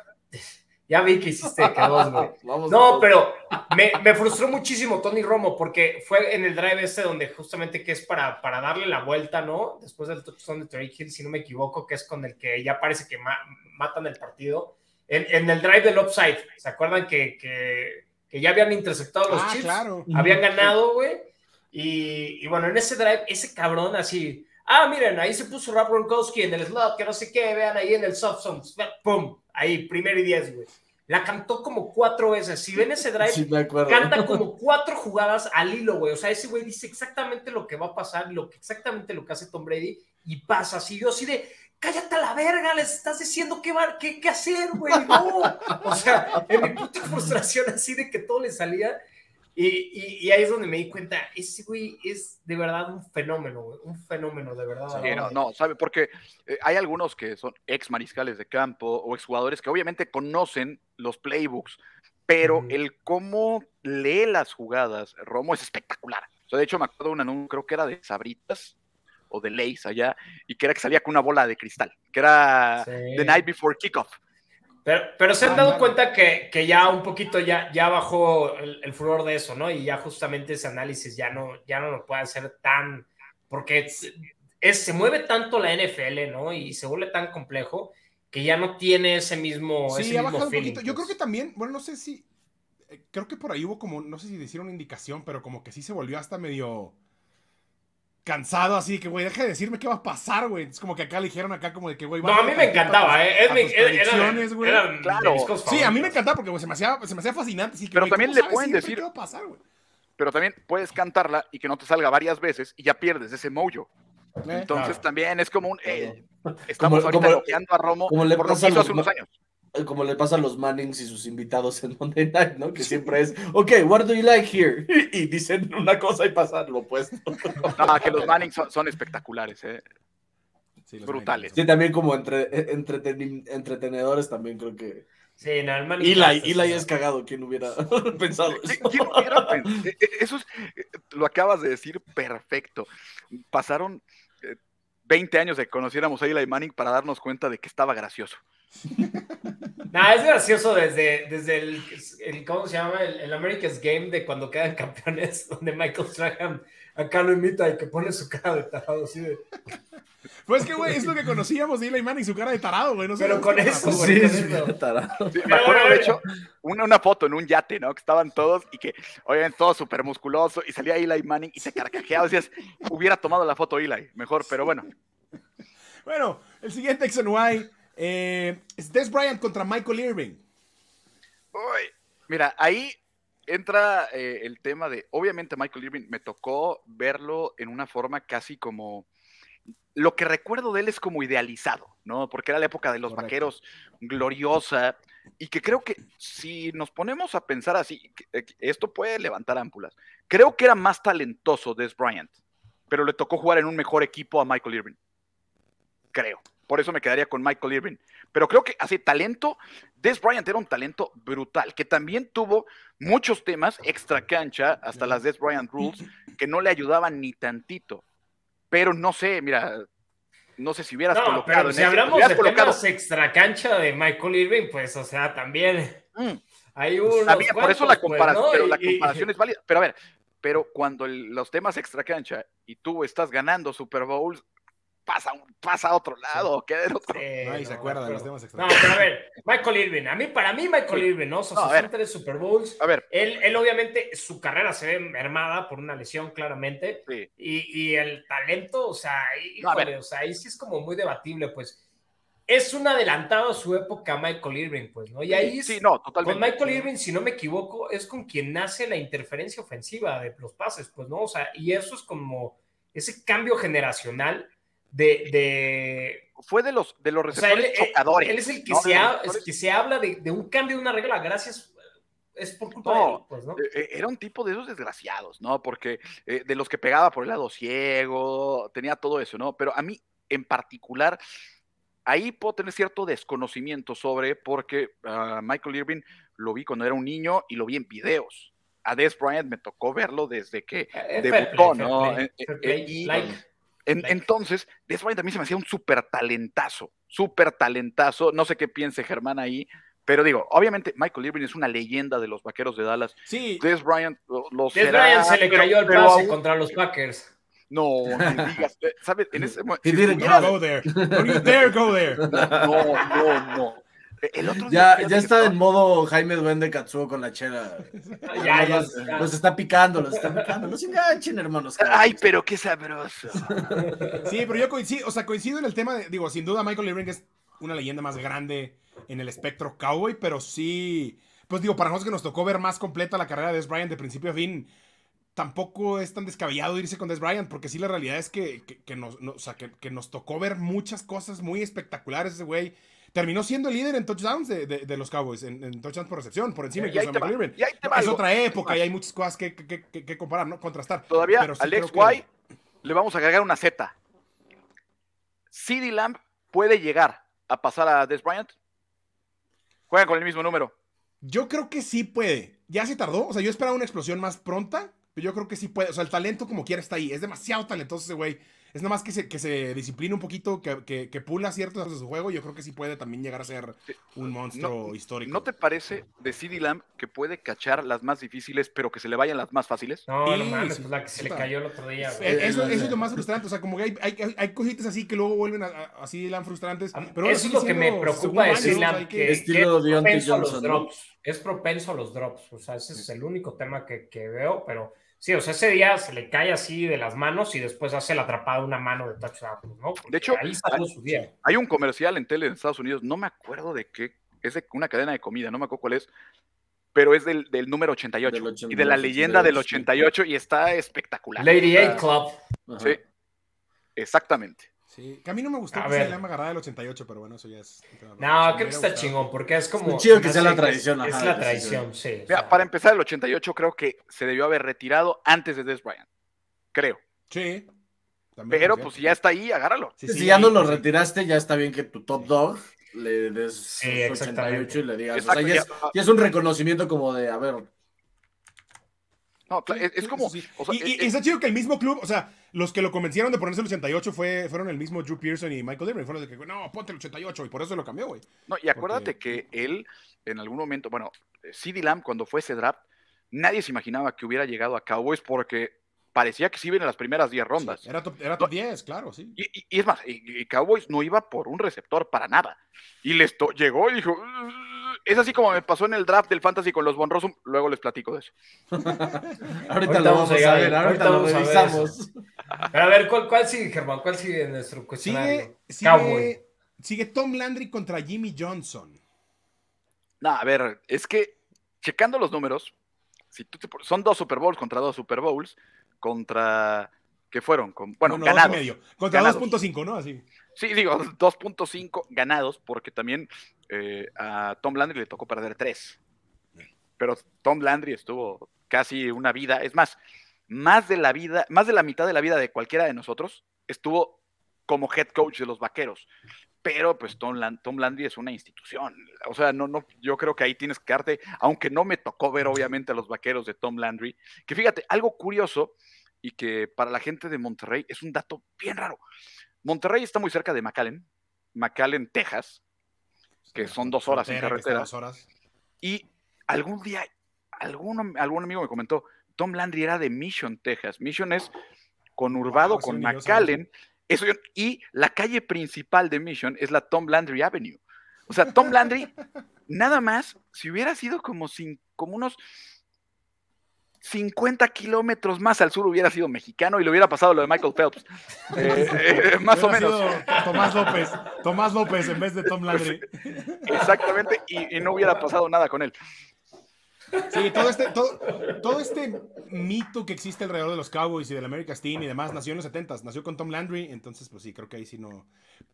Ya vi que hiciste que dos, güey. No, pero me, me frustró muchísimo Tony Romo porque fue en el drive este donde justamente que es para, para darle la vuelta, ¿no? Después del touchdown de Tariq Hill, si no me equivoco, que es con el que ya parece que ma- matan el partido. En, en el drive del upside, ¿se acuerdan que, que, que ya habían interceptado los Ah, chips? claro. Habían ganado, güey. Y, y bueno, en ese drive, ese cabrón así, ah, miren, ahí se puso Rob Gronkowski en el slot, que no sé qué, vean ahí en el soft zones, pum, ahí, primero y diez, güey. La cantó como cuatro veces. Si ven ese drive, Sí, canta como cuatro jugadas al hilo, güey. O sea, ese güey dice exactamente lo que va a pasar, lo que, exactamente lo que hace Tom Brady y pasa así. Yo así de, cállate a la verga, les estás diciendo qué, va, qué, qué hacer, güey. No. O sea, en mi puta frustración así de que todo le salía. Y, y, y ahí es donde me di cuenta, ese güey es de verdad un fenómeno, güey. Un fenómeno, de verdad. Sí, no, no, ¿sabe? Porque eh, hay algunos que son ex mariscales de campo o ex jugadores que obviamente conocen los playbooks, pero Ujú. el cómo lee las jugadas, Romo, es espectacular. O sea, de hecho, me acuerdo de un anuncio, creo que era de Sabritas o de Lays allá, y que era que salía con una bola de cristal, que era Sí. The Night Before Kickoff. Pero, pero se han Ah, dado cuenta que, que ya un poquito ya, ya bajó el, el furor de eso, ¿no? Y ya justamente ese análisis ya no, ya no lo puede hacer tan, porque es, es- se mueve tanto la NFL, ¿no? Y se vuelve tan complejo que ya no tiene ese mismo, Sí, ese ha mismo bajado un poquito. Yo creo pues. que también, bueno, no sé si. eh, Creo que por ahí hubo como, no sé si hicieron una indicación, pero como que sí se volvió hasta medio cansado, así que, güey, deja de decirme qué va a pasar, güey. Es como que acá le dijeron acá como de que, güey, No, a mí me encantaba, ¿eh? Es a mi- era- Claro. Sí, a mí me encantaba porque güey, se, me hacía, se me hacía fascinante. Así que, Pero güey, también ¿cómo le pueden decir- ¿Qué va a pasar, güey? Pero también puedes cantarla y que no te salga varias veces y ya pierdes ese mojo. Eh, Entonces Claro. también es como un... eh, estamos Como- ahorita como- bloqueando a Romo como le por lo que hizo hace unos años. Eh, Como le pasa a los Mannings y sus invitados en Monday Night, ¿no? Que siempre es, ok, what do you like here? Y dicen una cosa y pasa lo opuesto. No, que los Manning son, son espectaculares, ¿eh? sí, los brutales. Sí, también como entre, eh, entretenedores también creo que... Sí, no, el Manny Eli, Eli sí. es cagado, ¿quién hubiera pensado ¿Qui- eso? quién hubiera pen- eh, Eso es, lo acabas de decir perfecto. Pasaron 20 años de que conociéramos a Eli Manning para darnos cuenta de que estaba gracioso. Nah, es gracioso desde, desde el, ¿cómo se llama? El, el America's Game de cuando quedan campeones, donde Michael Strahan acá lo imita y que pone su cara de tarado así de... Pues que, güey, es lo que conocíamos de Eli Manning, su cara de tarado, güey. No sé Pero con eso. Sí, con sí, eso. tarado. Sí, me Pero acuerdo, bueno, de hecho, una, una foto en un yate, ¿no? Que estaban todos y que, obviamente, todo súper musculoso y salía Eli Manning y se carcajeaba. Decías, hubiera tomado la foto Eli, mejor, pero bueno. Bueno, el siguiente X and Y eh, es Des Bryant contra Michael Irving. Uy, mira, ahí entra eh, el tema de, obviamente Michael Irving me tocó verlo en una forma casi como, lo que recuerdo de él es como idealizado, ¿no? Porque era la época de los Correcto. vaqueros gloriosa y que creo que si nos ponemos a pensar así, esto puede levantar ámpulas. Creo que era más talentoso Des Bryant, pero le tocó jugar en un mejor equipo a Michael Irving. Creo. Por eso me quedaría con Michael Irving. Pero creo que así, talento, Des Bryant era un talento brutal, que también tuvo muchos temas extra cancha, hasta las Des Bryant Rules, que no le ayudaban ni tantito. Pero no sé, mira, no sé si hubieras No, colocado pero en si ese- hablamos de colocado- temas extracancha de Michael Irving, pues, o sea, también Mm, hay unos está bien, por eso la pues, comparación, ¿no? pero la y- comparación es válida. Pero a ver, pero cuando el- los temas extra cancha y tú estás ganando Super Bowls, pasa, un- pasa a otro lado, queda en otro. Sí, Nadie se no, acuerda de los temas No, extra. pero a ver, Michael Irving, a mí, para mí, Michael Irving, ¿no? O sea, No, a son ver. tres Super Bowls. A ver, Él, él, obviamente, su carrera se ve mermada por una lesión, claramente. sí. Y, y el talento, o sea, No, a híjole, o sea, ahí sí es como muy debatible, pues. Es un adelantado a su época Michael Irving, pues, ¿no? Y ahí es- sí, no, con totalmente. Michael Irving, si no me equivoco, es con quien nace la interferencia ofensiva de los pases, pues, ¿no? O sea, y eso es como ese cambio generacional de... de Fue de los, de los o sea, él, receptores él- chocadores. él es el que, ¿no? se, ha- receptores- es que se habla de, de un cambio de una regla, gracias, es por culpa No, de él, pues, ¿no? Eh, eh, Era un tipo de esos desgraciados, ¿no? Porque eh, de los que pegaba por el lado ciego, tenía todo eso, ¿no? Pero a mí, en particular, ahí puedo tener cierto desconocimiento sobre, porque ah, Michael Irving lo vi cuando era un niño y lo vi en videos. A Des Bryant me tocó verlo desde que Eh, debutó, play, ¿no? play, Eh, eh, y- like. En-. Entonces, Des Bryant a mí se me hacía un súper talentazo, súper talentazo. No sé qué piense Germán ahí, pero digo, obviamente Michael Irving es una leyenda de los vaqueros de Dallas. Sí, Des Bryant lo, lo Des será, Bryant se le pero- cayó el pase aún- contra los Packers. No, ni digas, eh, ¿sabes? En ese momento. He si didn't estuviera- don't go there. Don't you dare go there. No, no, no. El otro Ya, ya está en modo Jaime Duende Katsuo con la chela. Ya, ya, los, ya. los está picando, los está picando. No se enganchen, hermanos. Ay, pero qué sabroso. Sí, pero yo coincido, o sea, coincido en el tema de, digo, sin duda Michael Irving es una leyenda más grande en el espectro cowboy, pero sí, pues digo, para nosotros que nos tocó ver más completa la carrera de Des Bryant de principio a fin, tampoco es tan descabellado irse con Des Bryant, porque sí la realidad es que, que- que nos, no- o sea, que, que nos tocó ver muchas cosas muy espectaculares ese güey. Terminó siendo el líder en touchdowns de, de- de los Cowboys, en, en touchdowns por recepción, por encima Y incluso de Irving. Es otra época y hay muchas cosas que, que- que- que comparar, ¿no? Contrastar. Todavía sí al creo ex que- Y le vamos a agregar una Z. CD Lamb puede llegar a pasar a Des Bryant. Juega con el mismo número. Yo creo que sí puede. Ya se tardó. O sea, yo esperaba una explosión más pronta. Pero yo creo que sí puede. O sea, el talento como quiera está ahí. Es demasiado talentoso ese güey. Es nada más que se, que se discipline un poquito, que, que, que pula ciertos aspectos de su juego. Yo creo que sí puede también llegar a ser un monstruo histórico. ¿No te parece de CD Lamb que puede cachar las más difíciles, pero que se le vayan las más fáciles? No, no Sí, mames, sí, pues la que se le cayó el otro día. güey. Eh, Eso, Eh, eso es lo más frustrante. O sea, como que hay, hay, hay cositas así que luego vuelven a, a- así lan frustrantes. Pero Eso es lo que me preocupa de decir Silam, que, Estilo que es Deontay propenso a los Johnson, ¿no? drops. Es propenso a los drops. O sea, ese es el único tema que, que veo, pero sí, o sea, ese día se le cae así de las manos y después hace la atrapada una mano de touchdown, ¿no? Porque De hecho, ahí salió su día. Hay un comercial en tele en Estados Unidos, no me acuerdo de qué, es de una cadena de comida, no me acuerdo cuál es, pero es del, del número 88 Del 88, y de la leyenda del 88, 88 y está espectacular. Lady A Club. Ajá. Sí, exactamente. Sí, que a mí no me gustó A que ver. se llama agarrada del 88, pero bueno, eso ya es. No, creo que está gustado. chingón, porque es como. Está chido que se sea la tradición, Es ajá, la sí tradición, sí. o Mira, sea, para empezar, el 88 creo que se debió haber retirado antes de Des Bryant. Creo. Sí. también Pero es pues si ya está ahí, agárralo. Sí, si ya no lo retiraste, ya está bien que tu top dog le des Sí, sus exactamente. 88 y le digas. Exacto, o sea, ya, ya- es, ya es un reconocimiento como de, a ver, No, es, es como. sí, o sea, y, y- eh, y está chido que el mismo club, o sea, los que lo convencieron de ponerse el 88 fue, fueron el mismo Drew Pearson y Michael Irving. Fueron los de que, no, ponte el 88 y por eso lo cambió, güey. No, y acuérdate que él, en algún momento, bueno, CD Lamb, cuando fue ese draft, nadie se imaginaba que hubiera llegado a Cowboys porque parecía que sí iba en las primeras 10 rondas. Era top, era top 10, claro, sí. Y, y- y es más, y, y Cowboys no iba por un receptor para nada. Y les llegó y dijo, es así como me pasó en el draft del Fantasy con los Von Rossum, luego les platico de eso. ahorita, Ahorita lo vamos a a, ver, ahorita, ahorita lo a revisamos. Pero a ver, ¿cuál, cuál sigue, Germán? ¿Cuál sigue en nuestro cuestionario? Sigue, Cowboy. sigue, sigue Tom Landry contra Jimmy Johnson. No, a ver, es que checando los números, si tú te son dos Super Bowls contra dos Super Bowls, contra, ¿qué fueron? Con, bueno, dos y ganados. medio. Contra Ganados. 2.5, ¿no? Así. Sí, digo, 2.5 ganados, porque también eh, a Tom Landry le tocó perder 3. Pero Tom Landry estuvo casi una vida, es más, más de la vida, más de la mitad de la vida de cualquiera de nosotros estuvo como head coach de los vaqueros. Pero pues Tom, Lan- Tom Landry es una institución. O sea, no, no, yo creo que ahí tienes que darte, aunque no me tocó ver obviamente a los vaqueros de Tom Landry, que fíjate, algo curioso y que para la gente de Monterrey es un dato bien raro. Monterrey está muy cerca de McAllen, McAllen, Texas, que son dos horas en carretera. dos horas. Y algún día, algún, algún amigo me comentó, Tom Landry era de Mission, Texas. Mission es conurbado Wow, con. McAllen. Eso yo- y la calle principal de Mission es la Tom Landry Avenue. O sea, Tom Landry, nada más, si hubiera sido como, cin- como unos 50 kilómetros más al sur, hubiera sido mexicano y le hubiera pasado lo de Michael Phelps. Eh, eh, más o menos. Tomás López. Tomás López en vez de Tom Landry. Exactamente. Y, y no hubiera pasado nada con él. Sí, todo este, todo, todo este mito que existe alrededor de los Cowboys y del America's Team y demás nació en los 70 nació con Tom Landry, entonces pues sí, creo que ahí sí no.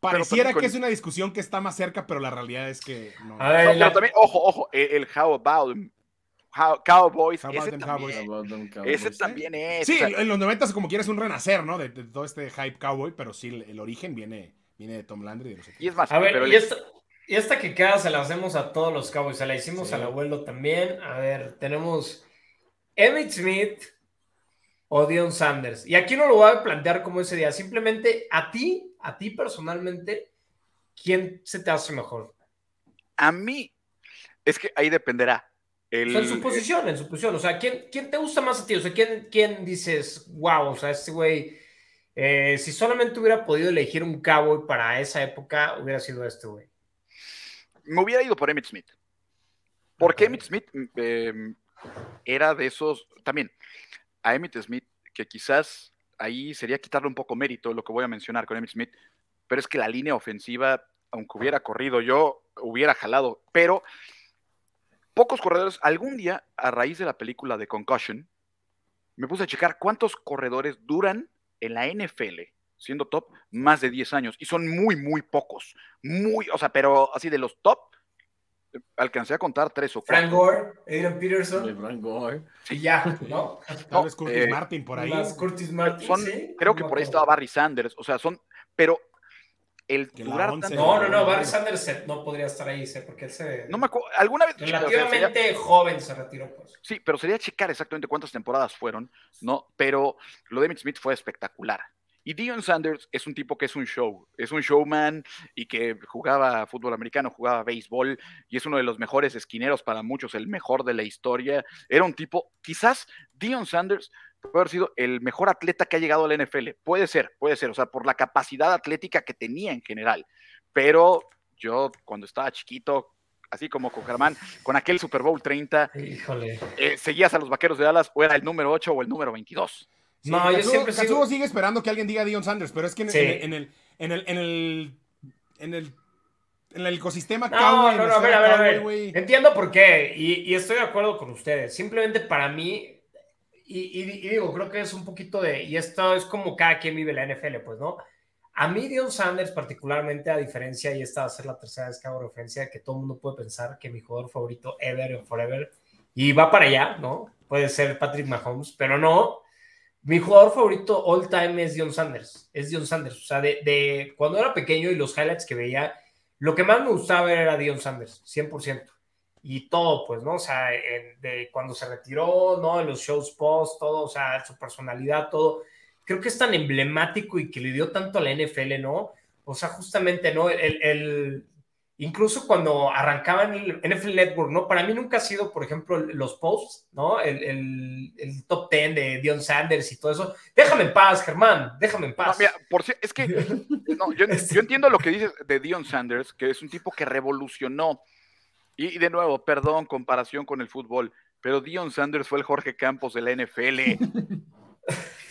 Pareciera con- que es una discusión que está más cerca, pero la realidad es que no. A ver, No, la- pero también, ojo, ojo, el, el How About How- Cowboys, How About ese Them también, Cowboys. ese también es. Sí, o sea, en los 90 como quieres un renacer, ¿no? De, de todo este hype cowboy, pero sí, el, el origen viene, viene de Tom Landry. De los 70s. y es más, A ver, pero y, esta, y esta que queda se la hacemos a todos los Cowboys, se la hicimos Sí. al abuelo también. A ver, tenemos Emmitt Smith o Dion Sanders. Y aquí no lo voy a plantear como ese día, simplemente a ti, a ti personalmente, ¿quién se te hace mejor? a mí, es que ahí dependerá. O El, sea, en su posición, en su posición. O sea, ¿quién, quién te gusta más a ti? O sea, ¿quién, quién dices, wow, o sea, este güey, eh, si solamente hubiera podido elegir un cowboy para esa época, hubiera sido este güey. me hubiera ido por Emmitt Smith. Porque Ok. Emmitt Smith eh, era de esos, también, a Emmitt Smith, que quizás ahí sería quitarle un poco mérito lo que voy a mencionar con Emmitt Smith, pero es que la línea ofensiva, aunque hubiera corrido yo, hubiera jalado, pero pocos corredores, algún día, a raíz de la película de Concussion, me puse a checar cuántos corredores duran en la NFL, siendo top, más de 10 años, y son muy, muy pocos, muy, o sea, pero así de los top, alcancé a contar tres o Frank cuatro. Gore, Adrian Peterson, Frank Gore. y ya, ¿no? Tal vez no, Curtis eh, Martin por ahí. Curtis Martin. Son, sí, creo que por ahí estaba Barry Sanders, o sea, son, pero el Que durar tanto- No, no, no, Barry Sanders no podría estar ahí, sé, porque él se. no me acuerdo, alguna vez, o sea, sería- Relativamente joven se retiró, pues. sí, pero sería checar exactamente cuántas temporadas fueron, ¿no? Pero lo de Emmitt Smith fue espectacular. Y Dion Sanders es un tipo que es un show, es un showman y que jugaba fútbol americano, jugaba béisbol y es uno de los mejores esquineros para muchos, el mejor de la historia. Era un tipo, quizás Dion Sanders puede haber sido el mejor atleta que ha llegado a la NFL. Puede ser, puede ser, o sea, por la capacidad atlética que tenía en general. Pero yo cuando estaba chiquito, así como con Germán, con aquel Super Bowl 30, Híjole. eh, seguías a los Vaqueros de Dallas o era el número 8 o el número 22. Sí, No, yo Katsuo- siempre sigo- sigue esperando que alguien diga Dion Sanders, pero es que en, Sí. en el, en el, en el, en el, en el ecosistema No, cowboy, en no, no, a ver, a ver, a ver. Entiendo por qué, y, y estoy de acuerdo con ustedes. Simplemente para mí, y, y- y digo, creo que es un poquito de, y esto es como cada quien vive la NFL, pues, ¿no? A mí, Dion Sanders, particularmente, a diferencia, y esta va a ser la tercera vez que hago referencia, que todo el mundo puede pensar que mi jugador favorito ever and forever, y va para allá, ¿no? Puede ser Patrick Mahomes, pero no. Mi jugador favorito all time es Dion Sanders. Es Dion Sanders. O sea, de, de cuando era pequeño y los highlights que veía, lo que más me gustaba era Dion Sanders, 100%. Y todo, pues, ¿no? O sea, en- de cuando se retiró, ¿no? En los shows post, todo, o sea, su personalidad, todo. Creo que es tan emblemático y que le dio tanto a la NFL, ¿no? O sea, justamente, ¿no? El, el- incluso cuando arrancaba en el NFL Network, ¿no? Para mí nunca ha sido, por ejemplo, los posts, ¿no? El, el- el top 10 de Dion Sanders y todo eso. Déjame en paz, Germán, déjame en No, paz. mira, por si, es que no, yo, yo entiendo lo que dices de Dion Sanders, que es un tipo que revolucionó. Y, y de nuevo, perdón, comparación con el fútbol, pero Dion Sanders fue el Jorge Campos de la NFL.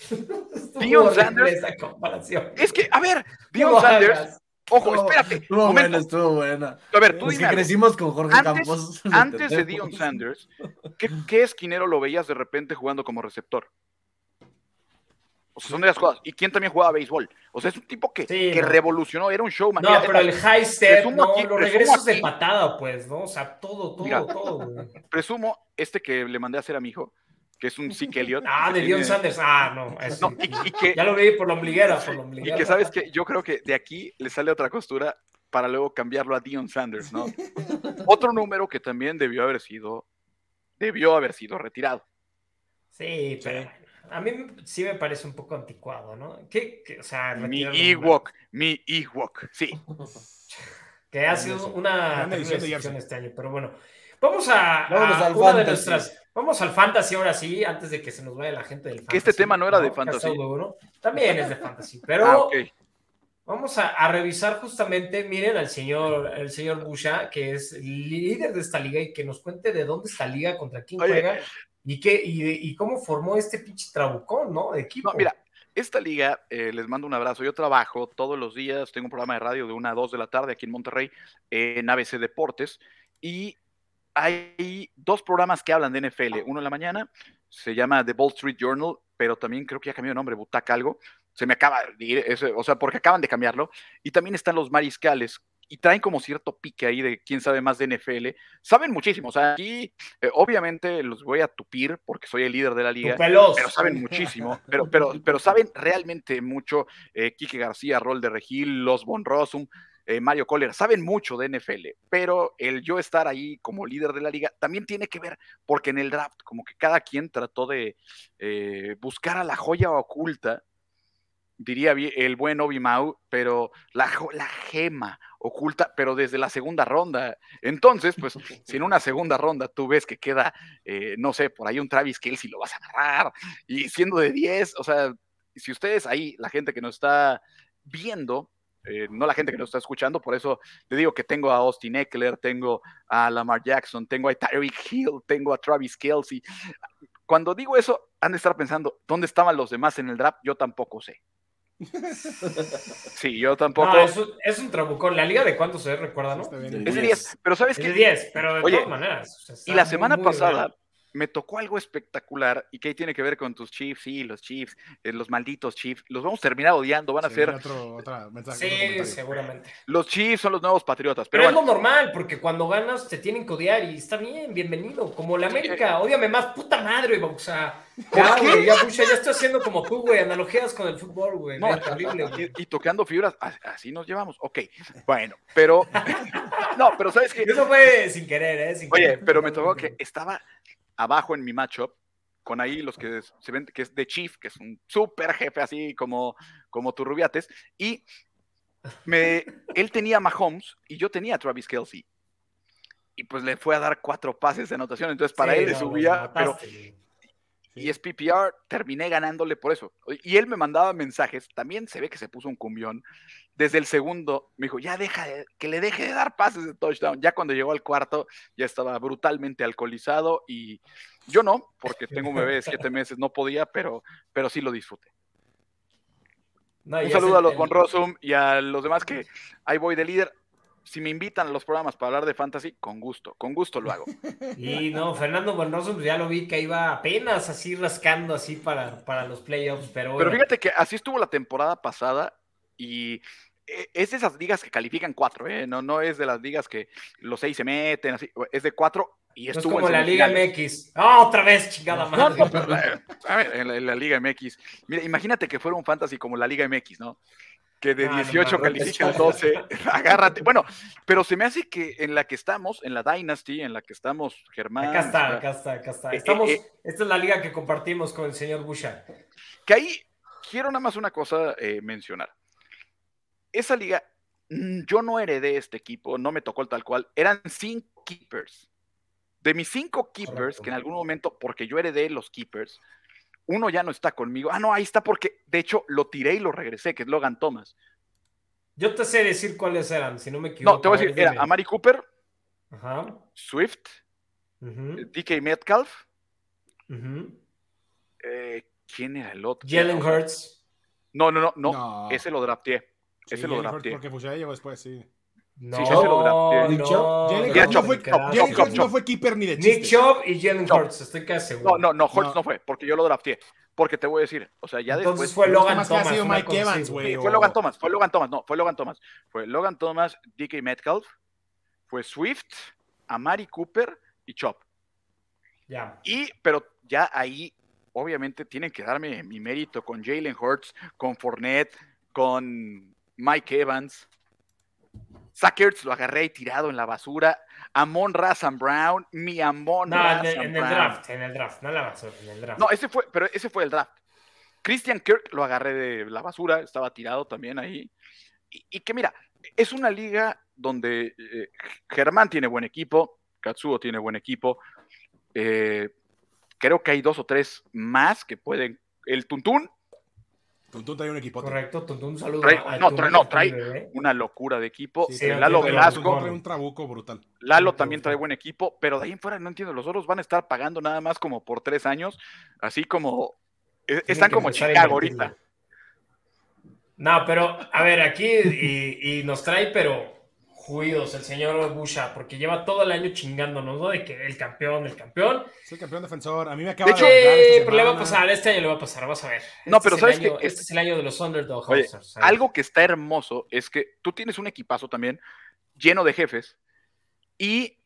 Dion Sanders- esa comparación. es que, a ver, Dion Sanders, hagas. ojo, espérate, Estuvo momento. buena, estuvo buena. A ver, tú dime crecimos con Jorge Antes, Campos. antes de. Dion Sanders, ¿qué, qué esquinero lo veías de repente jugando como receptor? O sea, son de las cosas. ¿Y quién también jugaba béisbol? O sea, es un tipo que, Sí, que no. revolucionó, era un showman. No, Mira, pero el high step, no, aquí- los regresos de patada, pues, ¿no? O sea, todo, todo, Mira. todo. güey. presumo este que le mandé a hacer a mi hijo, que es un Zeke Elliott. Ah, de Dion Sanders. Ah, no. No, y, y que, Ya lo vi por la ombliguera, por la y ombliguera. que sabes que yo creo que de aquí le sale otra costura para luego cambiarlo a Dion Sanders, ¿no? Otro número que también debió haber sido, debió haber sido retirado. Sí, pero. A mí sí me parece un poco anticuado, ¿no? ¿Qué, qué- o sea, Mi Ewok, mi Ewok, sí. Que ha sido una Gran terrible edición de decepción Jersey. este año, pero bueno. Vamos a, a al una de nuestras. Vamos al fantasy ahora sí, antes de que se nos vaya la gente del fantasy. Que este tema no era de fantasy. bueno. También es de fantasy, pero Ah, vamos a, a revisar justamente, miren al señor, el señor Busha, que es líder de esta liga y que nos cuente de dónde está la liga, contra quién Oye. juega y qué y, y cómo formó este pinche trabucón, ¿no? De equipo. Mira, esta liga, eh, les mando un abrazo. Yo trabajo todos los días, tengo un programa de radio de 1 a 2 de la tarde aquí en Monterrey, en ABC Deportes, y hay dos programas que hablan de NFL. Uno en la mañana, se llama The Wall Street Journal, pero también creo que ya cambió de nombre, Butaca algo. Se me acaba de ir, o sea, porque acaban de cambiarlo. Y también están los mariscales, y traen como cierto pique ahí de quién sabe más de NFL. Saben muchísimo, o sea, aquí eh, obviamente los voy a tupir porque soy el líder de la liga pero saben muchísimo, pero, pero, pero saben realmente mucho. Eh, Quique García, Rol de Regil, Los Von Rossum, eh, Mario Kohler, saben mucho de NFL, pero el yo estar ahí como líder de la liga también tiene que ver, porque en el draft, como que cada quien trató de eh, buscar a la joya oculta, diría el buen Obi Mau, pero la gema oculta, pero desde la segunda ronda. Entonces, pues, si en una segunda ronda tú ves que queda, eh, no sé, por ahí un Travis Kelsey lo vas a agarrar, y siendo de 10, o sea, si ustedes ahí, la gente que nos está viendo, eh, no la gente que nos está escuchando, por eso le digo que tengo a Austin Eckler, tengo a Lamar Jackson, tengo a Tyreek Hill, tengo a Travis Kelsey. Cuando digo eso, han de estar pensando, ¿dónde estaban los demás en el draft? Yo tampoco sé. Sí, yo tampoco. No, es, un, es un trabucón. ¿La liga de cuánto se recuerda, no? Bien. es de 10, pero ¿sabes Es qué? de 10, pero de Oye, todas maneras. o sea, Y la semana muy pasada. Me tocó algo espectacular y que tiene que ver con tus Chiefs, sí, los Chiefs, eh, los malditos Chiefs, los vamos a terminar odiando, van a Sí, ser, otro, otra mensaje, Sí, seguramente. los Chiefs son los nuevos patriotas, Pero, pero, es lo normal, porque cuando ganas te tienen que odiar y está bien, bienvenido. Como la América, ódiame más, puta madre, o sea, ya, güey, ya, Busha, ya estoy haciendo como tú, güey, analogías con el fútbol, güey. no, güey. y, y tocando fibras, así nos llevamos, ok, bueno, pero, no, pero sabes que, Eso fue sin querer, ¿eh? Sin oye, querer. pero me tocó que estaba abajo en mi matchup, con ahí los que se ven, que es de Chief, que es un súper jefe así como, como tu Rubiates, y me, él tenía a Mahomes y yo tenía a Travis Kelsey. Y pues le fue a dar cuatro pases de anotación, entonces para Sí, él le subía, pero y es PPR, terminé ganándole por eso. Y él me mandaba mensajes, también se ve que se puso un cumbión. Desde el segundo me dijo, ya deja de- que le deje de dar pases de touchdown. Ya cuando llegó al cuarto ya estaba brutalmente alcoholizado y yo no, porque tengo un bebé de siete meses, no podía, pero, pero sí lo disfruté. No, Un saludo a los Rossum y a los demás que ahí voy de líder. Si me invitan a los programas para hablar de fantasy, con gusto, con gusto lo hago. Y no, Fernando Buenoso, pues ya lo vi que iba apenas así rascando así para, para los playoffs, pero Pero bueno. fíjate que así estuvo la temporada pasada y eh, es de esas ligas que califican cuatro, ¿eh? No, no es de las ligas que los seis se meten, así, es de cuatro y no es estuvo como en la Liga. MX. ¡Ah, otra vez, chingada No, madre! no, pero, a ver, en la, en la Liga MX. Mira, imagínate que fuera un fantasy como la Liga MX, ¿no? Que de Ah, no 18 mames. califican 12, agárrate. Bueno, pero se me hace que en la que estamos, en la Dynasty, en la que estamos, Germán. Acá está, acá está, acá está. Eh, Estamos, eh, eh. esta es la liga que compartimos con el señor Busha. Que ahí quiero nada más una cosa eh, mencionar. Esa liga, mm, yo no heredé este equipo, no me tocó el tal cual. Eran cinco keepers. De mis cinco keepers, Correcto. que en algún momento, porque yo heredé los keepers, uno ya no está conmigo. Ah, no, ahí está porque, de hecho, lo tiré y lo regresé, que es Logan Thomas. Yo te sé decir cuáles eran, si no me equivoco. No, te voy a ver, decir, era dime. Amari Cooper, Ajá. Swift, ujú, DK Metcalf, eh, ¿quién era el otro? Jalen Hurts. No, no, no, no, No. ese lo drafteé. Sí, ese lo drafteé. Porque Fouché llegó después, sí. No, Sí, ese lo drafteé. Nick no, Hurts Chop, no fue, Chop, Chop, no Chop. fue keeper ni de Nick chiste. Chubb y Jalen Chop. Hurts, estoy casi seguro. No, no, no, Hurts No. no. fue, porque yo lo drafteé. Porque te voy a decir, o sea, ya Entonces después. fue Logan más que ha Thomas. sido Mike Evans, güey, fue Logan Thomas, fue Logan Thomas, no, fue Logan Thomas. Fue Logan Thomas, DK Metcalf, fue Swift, Amari Cooper y Chop. Ya. Y, pero ya ahí, obviamente, tienen que darme mi mérito con Jalen Hurts, con Fournette, con Mike Evans. Sackers lo agarré tirado en la basura. Amon Razan Brown, mi Amon No, en el, Razan en el draft, en el draft, no la vas a ver, en el draft. No, ese fue, pero ese fue el draft. Christian Kirk lo agarré de la basura, estaba tirado también ahí. Y, que mira, es una liga donde eh, Germán tiene buen equipo, Katsuo tiene buen equipo. Eh, creo que hay dos o tres más que pueden. El Tuntún. Tuntún trae un equipo. Correcto, Tuntún, saludo. no, trae, no, trae una locura de equipo. Lalo Velasco. Trae un trabuco brutal. Lalo también trae buen equipo, pero de ahí en fuera no entiendo. Los otros van a estar pagando nada más como por tres años, así como. E, están como Chicago ahorita. No, pero a ver, aquí y nos trae, pero juidos el señor Busha, porque lleva todo el año chingándonos, ¿no? De que el campeón, el campeón. Sí, campeón defensor. A mí me acaba de, hecho, de pero le va a pasar, este año le va a pasar, vas a ver. No, pero este sabes que este es el año de los underdog Algo que está hermoso es que tú tienes un equipazo también lleno de jefes y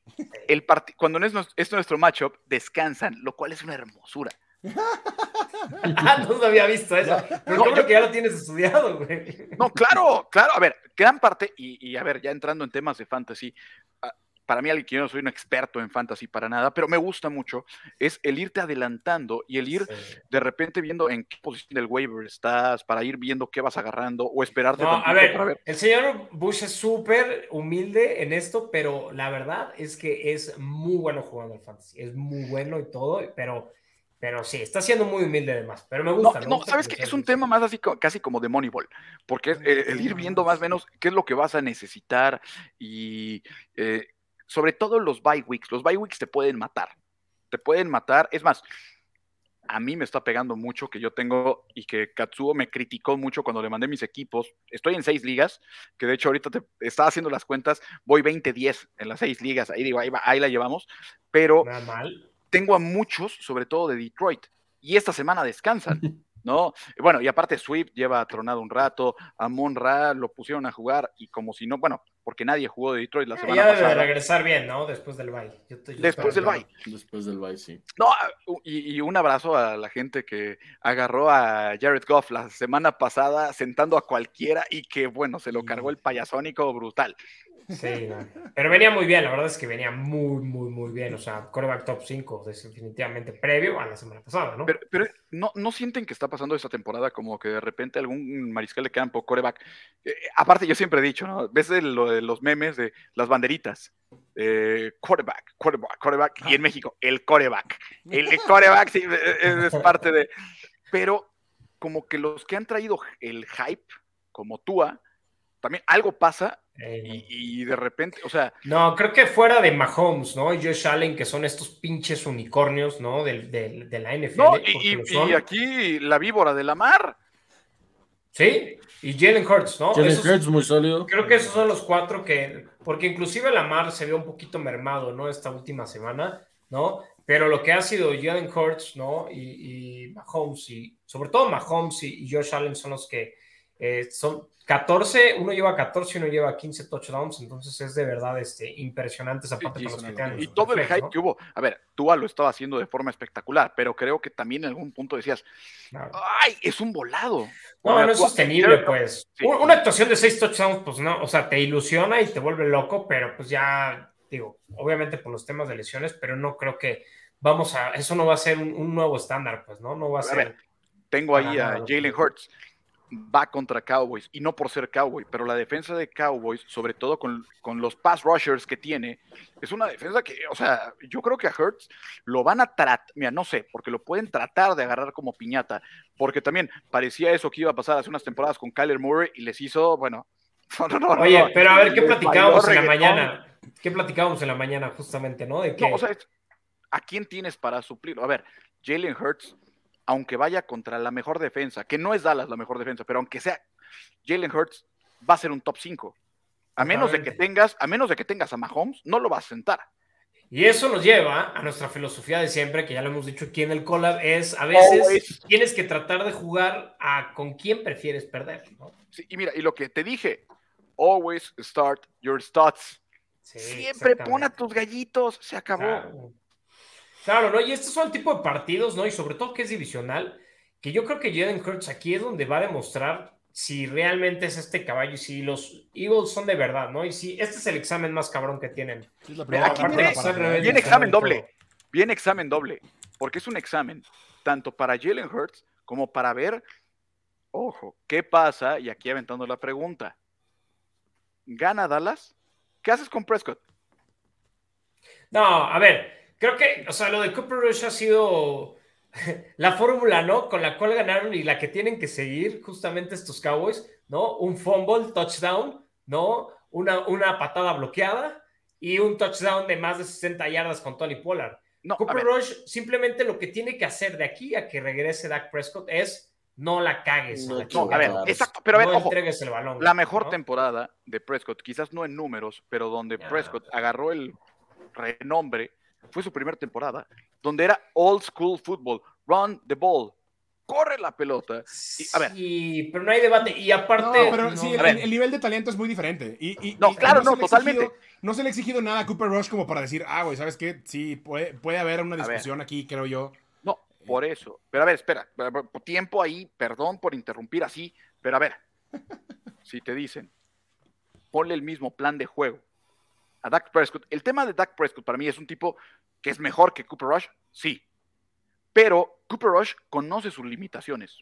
el cuando es, es nuestro matchup descansan, lo cual es una hermosura. ah, no había visto eso. Pero no, yo... que ya lo tienes estudiado, güey. No, claro, claro. A ver, gran parte, y, a ver, ya entrando en temas de fantasy, ah, para mí, alguien que yo no soy un experto en fantasy para nada, pero me gusta mucho, es el irte adelantando y el ir de repente viendo en qué posición del waiver estás, para ir viendo qué vas agarrando o esperarte. No, a ver, ver, el señor Bush es súper humilde en esto, pero la verdad es que es muy bueno jugando al fantasy. Es muy bueno y todo, pero pero sí, está siendo muy humilde además, pero me gusta. No, sabes que es un tema más así casi como de Moneyball, porque es el, ir viendo más o menos qué es lo que vas a necesitar y eh, sobre todo los bye weeks. Los bye weeks te pueden matar, te pueden matar. Es más, a mí me está pegando mucho que yo tengo y que Katsuo me criticó mucho cuando le mandé mis equipos. Estoy en seis ligas, que de hecho ahorita te estaba haciendo las cuentas, voy 20-10 en las seis ligas, ahí digo, ahí, ahí la llevamos, pero... mal tengo a muchos, sobre todo de Detroit, y esta semana descansan, ¿no? Bueno, y aparte Swift lleva tronado un rato, a Monra lo pusieron a jugar y como si no, bueno, porque nadie jugó de Detroit la semana ya pasada. debe regresar bien, ¿no? Después del bye. Después del bye. Después del bye, sí. No, y, un abrazo a la gente que agarró a Jared Goff la semana pasada sentando a cualquiera y que, bueno, se lo cargó el payasónico brutal. Sí, pero venía muy bien, la verdad es que venía muy, muy, muy bien. O sea, coreback top 5, definitivamente previo a la semana pasada, ¿no? Pero, pero ¿no, ¿no, sienten que está pasando esta temporada como que de repente algún mariscal de campo, coreback? Eh, aparte, yo siempre he dicho, ¿no? Ves lo de los memes de las banderitas. Eh, quarterback, quarterback, quarterback, y en México, el coreback. El, coreback sí, es, es parte de. Pero como que los que han traído el hype, como Tua, también algo pasa y, de repente, o sea. No, creo que fuera de Mahomes, ¿no? Y Josh Allen, que son estos pinches unicornios, ¿no? De, de, la NFL. No, y, aquí la víbora de la mar. Sí, y Jalen Hurts, ¿no? Jalen Hurts muy sólido. Creo que esos son los cuatro que. Porque inclusive la mar se ve un poquito mermado, ¿no? Esta última semana, ¿no? Pero lo que ha sido Jalen Hurts, ¿no? Y, Mahomes, y sobre todo Mahomes y, Josh Allen son los que eh, son 14, uno lleva 14 y uno lleva 15 touchdowns, entonces es de verdad este, impresionante esa parte Y todo el hype que hubo, a ver, Tua lo estaba haciendo de forma espectacular, pero creo que también en algún punto decías, ¡ay, es un volado! No, no es sostenible, pues. Una actuación de 6 touchdowns, pues no, o sea, te ilusiona y te vuelve loco, pero pues ya, digo, obviamente por los temas de lesiones, pero no creo que vamos a, eso no va a ser un, nuevo estándar, pues, ¿no? No va a ser. tengo ahí a Jalen Hurts va contra Cowboys y no por ser Cowboy, pero la defensa de Cowboys, sobre todo con, los pass rushers que tiene, es una defensa que, o sea, yo creo que a Hurts lo van a tratar, mira, no sé, porque lo pueden tratar de agarrar como piñata, porque también parecía eso que iba a pasar hace unas temporadas con Kyler Murray y les hizo, bueno. Oye, pero a ver, ¿qué platicábamos en la mañana? ¿Qué platicábamos en la mañana justamente, no? De que... o sea, ¿a quién tienes para suplir? A ver, Jalen Hurts aunque vaya contra la mejor defensa, que no es Dallas la mejor defensa, pero aunque sea Jalen Hurts, va a ser un top 5. A menos de que tengas, a menos de que tengas a Mahomes, no lo vas a sentar. Y eso nos lleva a nuestra filosofía de siempre, que ya lo hemos dicho aquí en el collab, es a veces tienes que tratar de jugar a con quién prefieres perder. y mira, y lo que te dije, always start your stats. Siempre pon a tus gallitos, se acabó. Claro, ¿no? Y estos son el tipo de partidos, ¿no? Y sobre todo que es divisional, que yo creo que Jalen Hurts aquí es donde va a demostrar si realmente es este caballo y si los Eagles son de verdad, ¿no? Y si este es el examen más cabrón que tienen. Aquí viene, examen doble, viene examen doble, porque es un examen tanto para Jalen Hurts como para ver, ojo, ¿qué pasa? Y aquí aventando la pregunta. ¿Gana Dallas? ¿Qué haces con Prescott? No, a ver, creo que, o sea, lo de Cooper Rush ha sido la fórmula, ¿no? Con la cual ganaron y la que tienen que seguir justamente estos Cowboys, ¿no? Un fumble, touchdown, ¿no? Una, una patada bloqueada y un touchdown de más de 60 yardas con Tony Pollard. No, Cooper Rush simplemente lo que tiene que hacer de aquí a que regrese Dak Prescott es no la cagues. No, la no, a ver, exacto, pero a ver, no ojo, entregues el balón. la mejor ¿no? temporada de Prescott, quizás no en números, pero donde Ya. Prescott agarró el renombre, fue su primera temporada, donde era old school football, run the ball, corre la pelota. Y, a ver. Sí, pero no hay debate. Y No, aparte. pero no. sí, el, nivel de talento es muy diferente. Y, y- No, y claro, se no, totalmente. exigido- no se le ha exigido nada a Cooper Rush como para decir, ah, güey, ¿sabes qué? Sí, puede, puede haber una discusión aquí, creo yo. No, por eso. Pero a ver, espera, tiempo ahí, perdón por interrumpir así, pero a ver, si te dicen, ponle el mismo plan de juego a Dak Prescott. El tema de Dak Prescott para mí es un tipo que es mejor que Cooper Rush, sí. Pero Cooper Rush conoce sus limitaciones.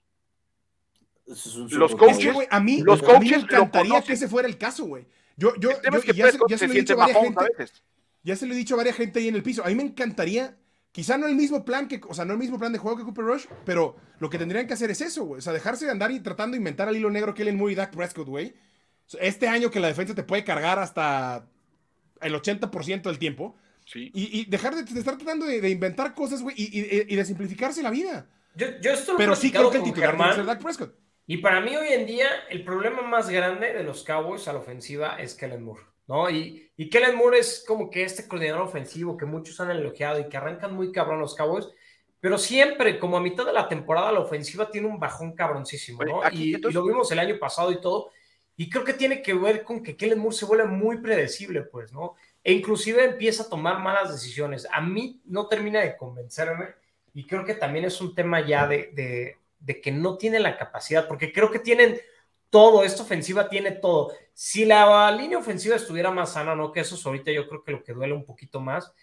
Los coaches- que, a mí, los a mí me coaches lo encantaría que ese fuera el caso, güey. Yo, yo, es que ya, se, Prescott ya se se lo he dicho a varias a gente, veces. ya se lo he dicho a varias gente ahí en el piso. A mí me encantaría, quizá no el mismo plan que, o sea, no el mismo plan de juego que Cooper Rush, pero lo que tendrían que hacer es eso, güey. O sea, dejarse de andar y tratando de inventar al hilo negro Kellen Moore y Dak Prescott, güey. Este año que la defensa te puede cargar hasta el 80% del tiempo. Sí. Y, y dejar de, de estar tratando de, de inventar cosas, güey, y, y- y de simplificarse la vida. Yo, yo esto lo Pero sí creo que el titular que Germán, ser Dak Prescott. Y para mí hoy en día el problema más grande de los Cowboys a la ofensiva es Kellen Moore, ¿no? Y, y Kellen Moore es como que este coordinador ofensivo que muchos han elogiado y que arrancan muy cabrón los Cowboys, pero siempre, como a mitad de la temporada, la ofensiva tiene un bajón cabroncísimo, ¿no? Oye, aquí, y, entonces- y lo vimos el año pasado y todo, y creo que tiene que ver con que Kellen Moore se vuelve muy predecible, pues, ¿no? E inclusive empieza a tomar malas decisiones. A mí no termina de convencerme y creo que también es un tema ya de, de, de que no tiene la capacidad, porque creo que tienen todo, esta ofensiva tiene todo. Si la línea ofensiva estuviera más sana, no, que eso es ahorita yo creo que lo que duele un poquito más,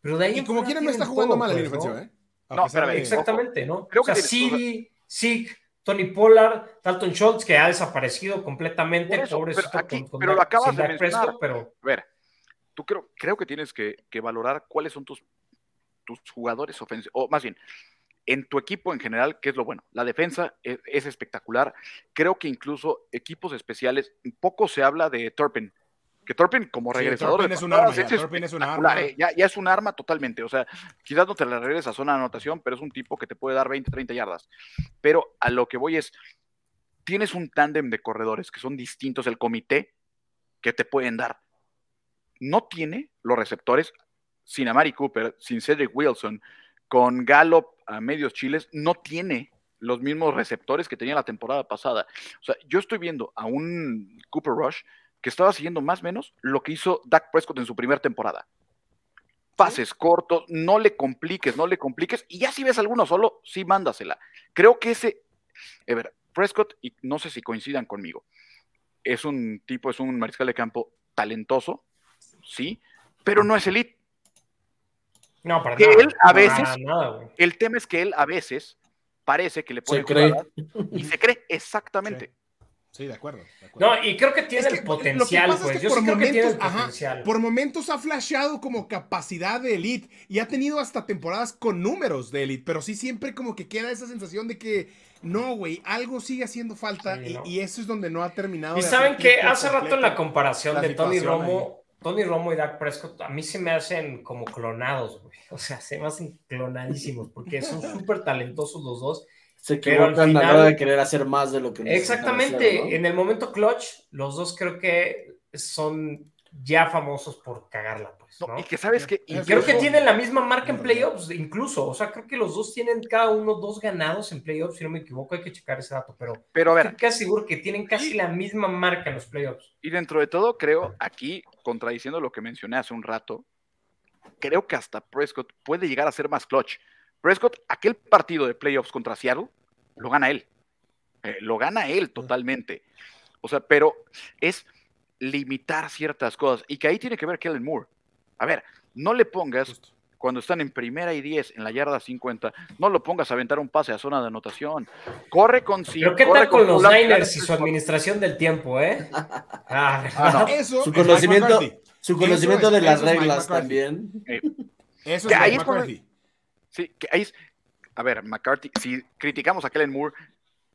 pero de ahí Y como quiera no está jugando todo, mal la pues, línea ¿no? ofensiva, ¿eh? A No, espérame, Exactamente, ¿no? Creo o sea, que Siri, Zeke, Tony Pollard, Dalton Schultz, que ha desaparecido completamente, eso, pobrecito pero aquí- con- con pero lo acabas de mencionar. Prescott, pero A ver, tú creo, creo que tienes que, que valorar cuáles son tus, tus jugadores ofensivos, o más bien, en tu equipo en general, ¿qué es lo bueno? La defensa es, es espectacular. Creo que incluso equipos especiales, poco se habla de Turpin. Que Turpin, como Sí, regresador de es un arma ya, es un arma. ¿eh? Ya, ya es un arma totalmente. O sea, quizás no te la regresa a zona de anotación, pero es un tipo que te puede dar 20, 30 yardas. Pero a lo que voy es, tienes un tándem de corredores que son distintos el comité que te pueden dar. No tiene los receptores sin Amari Cooper, sin Cedric Wilson, con Gallup a medios chiles, no tiene los mismos receptores que tenía la temporada pasada. O sea, yo estoy viendo a un Cooper Rush que estaba siguiendo más o menos lo que hizo Dak Prescott en su primera temporada. Pases cortos, no le compliques, no le compliques, y ya si ves alguno solo, sí mándasela. Creo que ese, a ver, Prescott, y no sé si coincidan conmigo, es un tipo, es un mariscal de campo talentoso, sí, pero no es elite. no, para Que nada. él a para veces- nada. El tema es que él a veces parece que le Se puede cree. y se cree exactamente. Sí, de acuerdo. de acuerdo. No, y creo que tiene Es que el lo que potencial, pasa es pues. que Yo sí por creo que tiene el momentos, ajá, potencial. por momentos ha flasheado como capacidad de elite y ha tenido hasta temporadas con números de elite, pero sí siempre como que queda esa sensación de que no, güey, algo sigue haciendo falta Sí, y, ¿no? y eso es donde no ha terminado. Y de saben que por hace rato en la comparación la de Tony Romo, Tony Romo y Dak Prescott, a mí se me hacen como clonados, güey. O sea, se me hacen clonadísimos porque son súper talentosos los dos. Se equivocan a la final- hora de querer hacer más de lo que necesitan Exactamente, hacer, ¿no? en el momento clutch, los dos creo que son ya famosos por cagarla, pues, No, ¿no? Y que sabes que Creo que son- tienen la misma marca en playoffs, incluso. O sea, creo que los dos tienen cada uno dos ganados en playoffs, si no me equivoco, hay que checar ese dato, pero pero a ver, estoy casi seguro que tienen casi la misma marca en los playoffs. y dentro de todo, creo, aquí, contradiciendo lo que mencioné hace un rato, creo que hasta Prescott puede llegar a ser más clutch. Prescott, aquel partido de playoffs contra Seattle, lo gana él. Eh, lo gana él totalmente. O sea, pero es limitar ciertas cosas y que ahí tiene que ver Kellen Moore. A ver, no le pongas Justo. cuando están en primera y 10 en la yarda 50, no lo pongas a aventar un pase a zona de anotación. Corre con sí. Pero ¿qué corre tal con los Niners y su administración del tiempo, eh? Ah, Ah, no. Eso Su es conocimiento, su conocimiento Eso de es- las es reglas también. Eso Que es ahí Mike es cuando- McCarthy. Sí, que ahí es. A ver, McCarthy, si criticamos a Kellen Moore,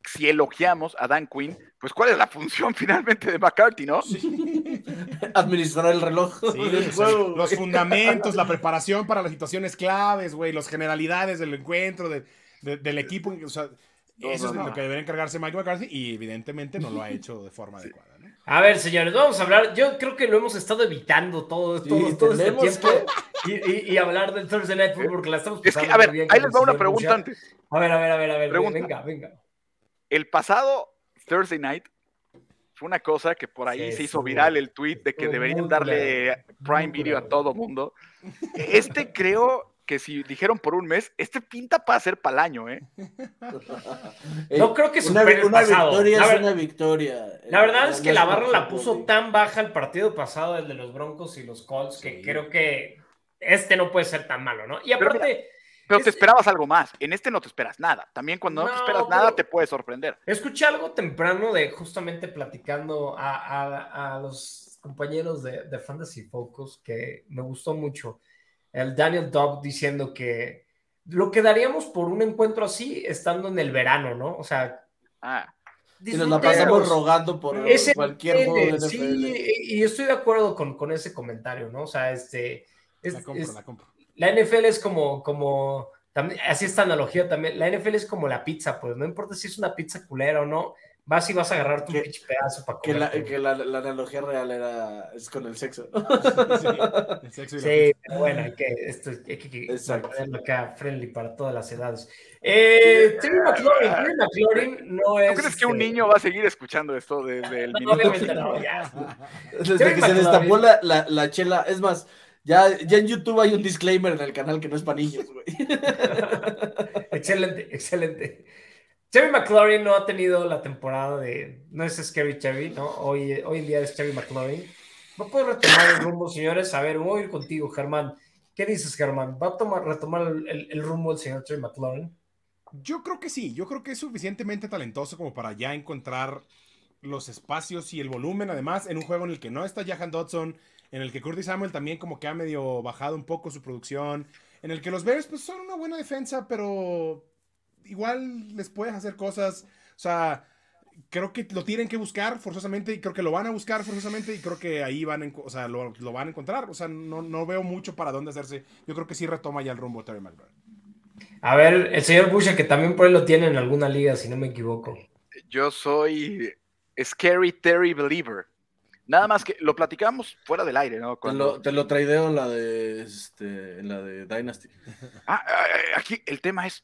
si elogiamos a Dan Quinn, pues ¿cuál es la función finalmente de McCarthy, no? Administrar el reloj Sí, del juego. los fundamentos, la preparación para las situaciones claves, güey, las generalidades del encuentro, de- de- del equipo. O sea, No, eso no, es no. lo que debería encargarse Mike McCarthy y evidentemente no lo ha hecho de forma adecuada. A ver, señores, vamos a hablar. Yo creo que lo hemos estado evitando todo, Sí, todo, todo este tiempo. Y, y- y hablar del Thursday Night Football, porque la estamos Es que, a ver, bien ahí les va una pregunta antes. A ver, a ver, a ver, a ver. Pregunta. Venga, venga. El pasado Thursday Night fue una cosa que por ahí Sí, se hizo viral el tweet de que deberían darle Prime Video a todo mundo. Este creo que si dijeron por un mes, este pinta para ser para el año, ¿eh? Eh, No creo que una, supere el una pasado. victoria La es una victoria. La verdad Eh, es que la barra la puso tan baja el partido pasado, el de los Broncos y los Colts, que Sí. creo que este no puede ser tan malo, ¿no? Y Pero aparte, Pero te Es- esperabas algo más. En este no te esperas nada. También cuando no, te esperas nada te puede sorprender. escuché algo temprano de justamente platicando a, a- a los compañeros de, de Fantasy Focus que me gustó mucho. El Daniel Dobb diciendo que lo que daríamos por un encuentro así estando en el verano, ¿no? O sea, Ah, Y nos la pasamos rogando por Ese cualquier juego de NFL. Sí, y y estoy de acuerdo con, con ese comentario, ¿no? O sea, este. es- La compro, es- la compro. la NFL es como, como, también, así esta analogía también, la NFL es como la pizza, pues no importa si es una pizza culera o no, vas y vas a agarrar tu Que- pinche pedazo para Que, comer. la, que la, la analogía real era es con el sexo. Sí, el sexo y Sí, pero bueno, hay que, esto, hay que, que mantenerlo acá friendly para todas las edades. Eh, Terry McLaurin, Terry McLaurin no es... ¿Tú crees que un este, niño va a seguir escuchando esto desde el no, minuto? obviamente no, ya. Desde Terry que se destapó la, la, la chela. Es más, ya, ya en YouTube hay un disclaimer en el canal que no es para niños, güey. excelente, excelente. Terry McLaurin no ha tenido la temporada de. No es Scary Terry, ¿no? Hoy, hoy en día es Terry McLaurin. Va a poder retomar el rumbo, señores. A ver, voy a ir contigo, Germán. ¿Qué dices, Germán? ¿Va a tomar, retomar el, el- el rumbo el señor Terry McLaurin? Yo creo que sí, yo creo que es suficientemente talentoso como para ya encontrar los espacios y el volumen, además, en un juego en el que no está Jahan Dodson, en el que Curtis Samuel también como que ha medio bajado un poco su producción, en el que los Bears pues son una buena defensa, pero igual les puedes hacer cosas, o sea, creo que lo tienen que buscar forzosamente y creo que lo van a buscar forzosamente y creo que ahí van, o sea, lo, lo van a encontrar, o sea, no, no veo mucho para dónde hacerse, yo creo que sí retoma ya el rumbo Terry McLaurin. A ver, el señor Busha, que también por ahí lo tiene en alguna liga, si no me equivoco. Yo soy Scary Terry Believer. Nada más que lo platicamos fuera del aire, ¿no? Te lo, te lo traideo en la de este, en la de Dynasty. Ah, ah, ah, aquí el tema es,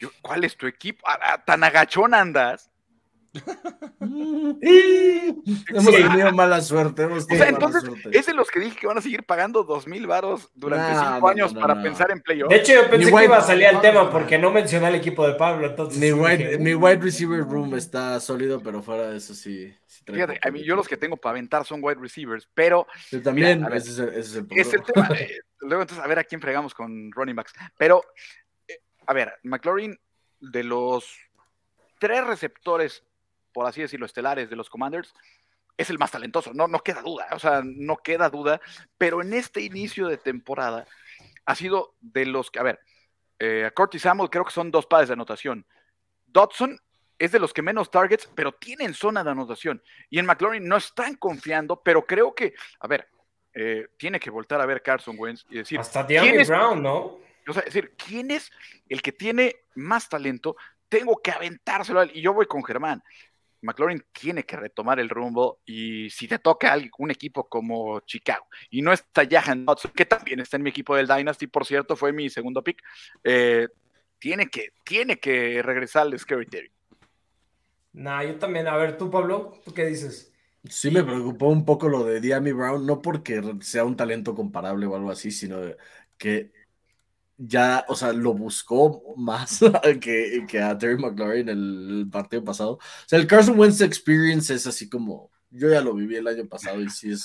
yo- ¿cuál es tu equipo? Ah, ¿Tan agachón andas? hemos tenido mala suerte. Hemos O tenido sea, mala entonces, suerte. es de los que dije que van a seguir pagando dos mil varos durante cinco no, años no, para no. pensar en playoff. De hecho, yo pensé que White- iba a salir al tema porque no mencioné al equipo de Pablo, entonces. Mi sí wide, dije, mi wide receiver room está sólido, pero fuera de eso sí. sí Fíjate, poco. a mí yo los que tengo para aventar son wide receivers, pero Yo también, Mira, a ver, ese, es el, ese es el es el problema. tema. eh, luego entonces a ver a quién fregamos con running backs. Pero, a ver, McLaurin, de los tres receptores, por así decirlo, estelares de los Commanders, es el más talentoso, no, no queda duda, o sea, no queda duda, pero en este inicio de temporada ha sido de los que, a ver, eh, a Curtis Samuel creo que son dos pares de anotación. Dodson es de los que menos targets, pero tienen zona de anotación. Y en McLaurin no están confiando, pero creo que, a ver, eh, tiene que voltar a ver Carson Wentz y decir, Hasta ¿quién De'Ami es- Brown, ¿no? O sea, es decir, ¿quién es el que tiene más talento? Tengo que aventárselo a él. Y yo voy con Germán. McLaurin tiene que retomar el rumbo y si te toca un equipo como Chicago y no está Jahan Dodson, que también está en mi equipo del Dynasty, por cierto, fue mi segundo pick, eh, tiene, que, tiene que regresar al Scary Terry. Nah, yo también. A ver, tú, Pablo, ¿tú qué dices? Sí me preocupó un poco lo de Diami Brown, no porque sea un talento comparable o algo así, sino que ya, o sea, lo buscó más que, que a Terry McLaurin el partido pasado. O sea, el Carson Wentz Experience es así como yo ya lo viví el año pasado y sí es,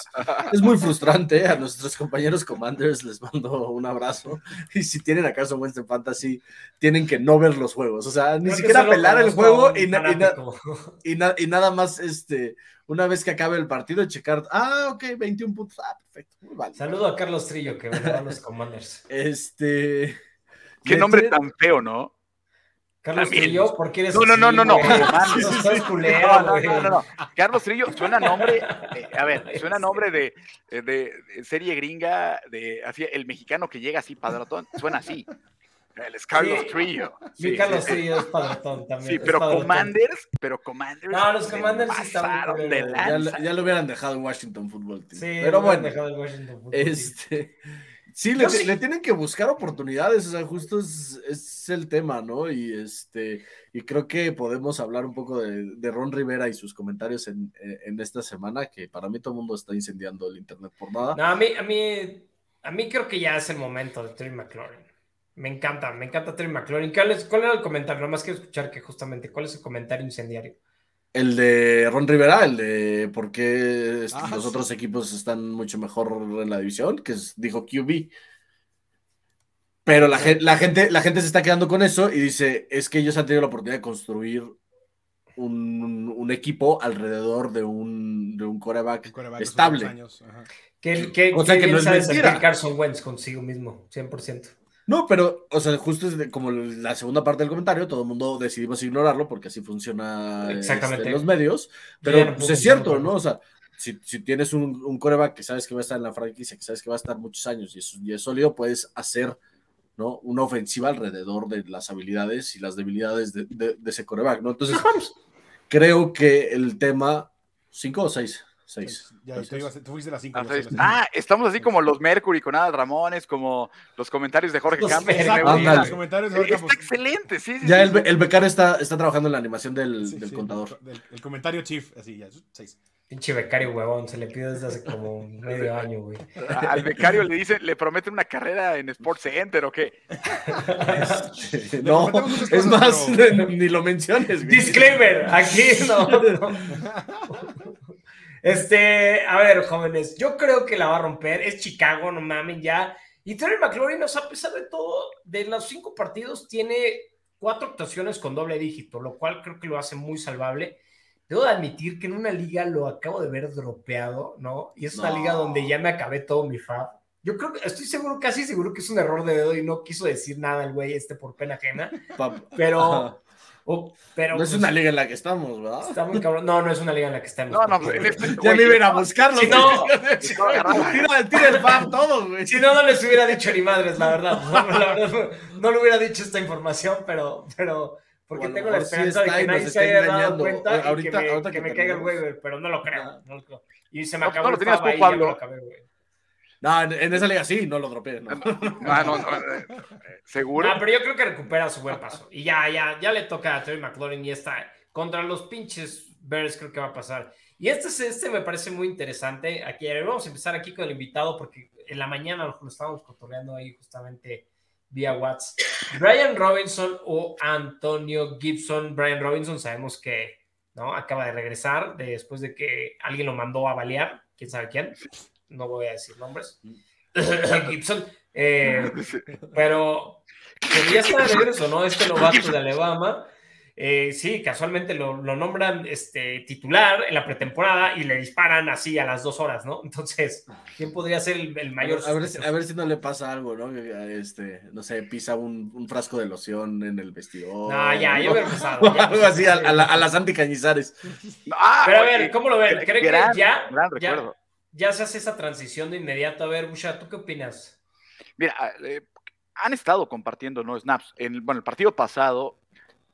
es muy frustrante. A nuestros compañeros Commanders les mando un abrazo. Y si tienen acaso Winston Fantasy, tienen que no ver los juegos. O sea, ni siquiera pelar el juego y, y, nada más, este, una vez que acabe el partido, checar. Ah, ok, 21 puntos. Ah, perfecto. Saludo a Carlos Trillo, que a los Commanders. Este. Qué nombre tan feo, ¿no? Carlos Trillo, ¿por qué eres No, no, no, no, no. no, no, no, Carlos Trillo suena nombre, eh, a ver, suena nombre de, eh, de, serie gringa, de así, el mexicano que llega así, padrotón, suena así. Él es Carlos Trillo. Sí, Carlos Trillo es padrotón también. Sí, pero Commanders, pero Commanders. No, los Commanders sí están de ya, ya, lo hubieran dejado en Washington Football Team. Sí, pero bueno, dejado en Washington Football este, Sí, le, tienen que buscar oportunidades, o sea, justo es, el tema, ¿no? Y este, y creo que podemos hablar un poco de, Ron Rivera y sus comentarios en, esta semana, que para mí todo el mundo está incendiando el internet por nada. No, a mí, a mí, a mí creo que ya es el momento de Terry McLaurin. Me encanta, me encanta Terry McLaurin. ¿Cuál, ¿Cuál era el comentario? Nada más quiero escuchar que justamente, ¿cuál es el comentario incendiario? El de Ron Rivera, el de por qué ah, los otros equipos están mucho mejor en la división, que dijo QB. Pero la, la, gente, la gente se está quedando con eso y dice, es que ellos han tenido la oportunidad de construir un, equipo alrededor de un, de un coreback, estable. Que, que, o sea, que, no es Carson Wentz consigo mismo, 100%. No, pero, o sea, justo es como la segunda parte del comentario, todo el mundo decidimos ignorarlo porque así funciona este, los medios, pero pues, es cierto, ¿no? O sea, si, tienes un, coreback que sabes que va a estar en la franquicia, que sabes que va a estar muchos años y es, y es sólido, puedes hacer ¿no? una ofensiva alrededor de las habilidades y las debilidades de, de ese coreback, ¿no? Entonces, creo que el tema, ¿cinco o seis? Seis. Ya, tú, fuiste las cinco. Ah, estamos así como los Mercury con Adal Ramones, como los comentarios de Jorge Campos. Los comentarios de Jorge Está excelente, sí. ya el, el becario está, está trabajando en la animación del, del contador. el comentario chief, así, ya, seis. Pinche becario huevón, se le pide desde hace como medio año, güey. Al becario le dicen, le prometen una carrera en Sports Center o qué. no, es más, ni lo menciones. Disclaimer, aquí no. Este, a ver, jóvenes, yo creo que la va a romper. Es Chicago, no mamen ya. Y Terry McLaurin, o sea, a pesar de todo, de los cinco partidos, tiene cuatro actuaciones con doble dígito, lo cual creo que lo hace muy salvable. Debo de admitir que en una liga lo acabo de ver dropeado, ¿no? Y es una liga donde ya me acabé todo mi fab. Yo creo que estoy seguro, casi seguro que es un error de dedo y no quiso decir nada el güey este por pena ajena. Pero, pero, no es una liga en la que estamos, ¿verdad? Está muy cabrón. No, no es una liga en la que estamos. No, no, este, ya me iba a buscarlo. Si no, tira, tira, el fan todo, güey. Si no, no les hubiera dicho ni madres, la verdad. No, la verdad, no le hubiera dicho esta información, pero, pero porque tengo la esperanza de que nadie se haya dado cuenta ahorita, y que me, ahorita que, me caiga el waiver, pero no lo creo. No lo creo. Y se me acabó no, el fab ahí, ya lo acabé, güey. No, en, esa liga sí, no lo dropeé. No. no, no, eh, seguro. No, pero yo creo que recupera su buen paso. Y ya, ya, ya le toca a Terry McLaurin y está contra los pinches Bears, creo que va a pasar. Y este, este me parece muy interesante. Aquí vamos a empezar aquí con el invitado porque en la mañana lo estábamos cotorreando ahí justamente vía WhatsApp. Brian Robinson o Antonio Gibson. Brian Robinson sabemos que no acaba de regresar después de que alguien lo mandó a balear, quién sabe quién no voy a decir nombres, Gibson, eh, pero ya está de regreso, ¿no? Este novato de Alabama, eh, sí, casualmente lo, nombran este, titular en la pretemporada y le disparan así a las dos horas, ¿no? Entonces, ¿quién podría ser el, mayor? A ver, a ver, si no le pasa algo, ¿no? Este, no sé, pisa un, frasco de loción en el vestidor. No, ya, ya hubiera pasado. algo así, a, las anticañizares. Ah, Pero a ver, ¿cómo lo ven? ¿Cree que ya, ya, ya se hace esa transición de inmediato. A ver, Busha, ¿tú qué opinas? Mira, eh, han estado compartiendo no snaps. En bueno, el partido pasado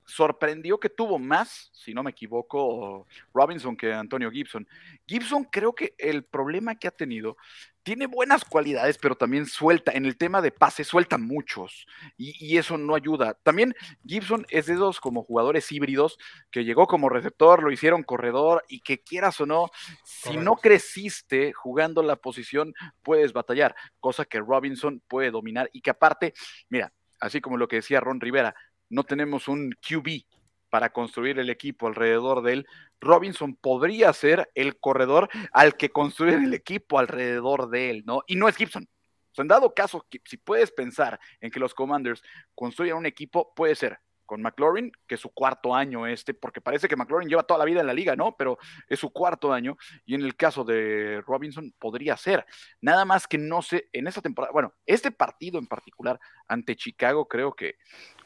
sorprendió que tuvo más, si no me equivoco, Robinson que Antonio Gibson. Gibson creo que el problema que ha tenido tiene buenas cualidades, pero también suelta, en el tema de pase, suelta muchos y, eso no ayuda. También Gibson es de esos como jugadores híbridos que llegó como receptor, lo hicieron corredor y que quieras o no, si no creciste jugando la posición, puedes batallar, cosa que Robinson puede dominar y que aparte, mira, así como lo que decía Ron Rivera, no tenemos un QB para construir el equipo alrededor de él, Robinson podría ser el corredor al que construir el equipo alrededor de él, ¿no? Y no es Gibson. O sea, en dado caso, si puedes pensar en que los Commanders construyan un equipo, puede ser con McLaurin, que es su cuarto año este, porque parece que McLaurin lleva toda la vida en la liga, ¿no? Pero es su cuarto año, y en el caso de Robinson podría ser. Nada más que no sé, en esta temporada, bueno, este partido en particular ante Chicago, creo que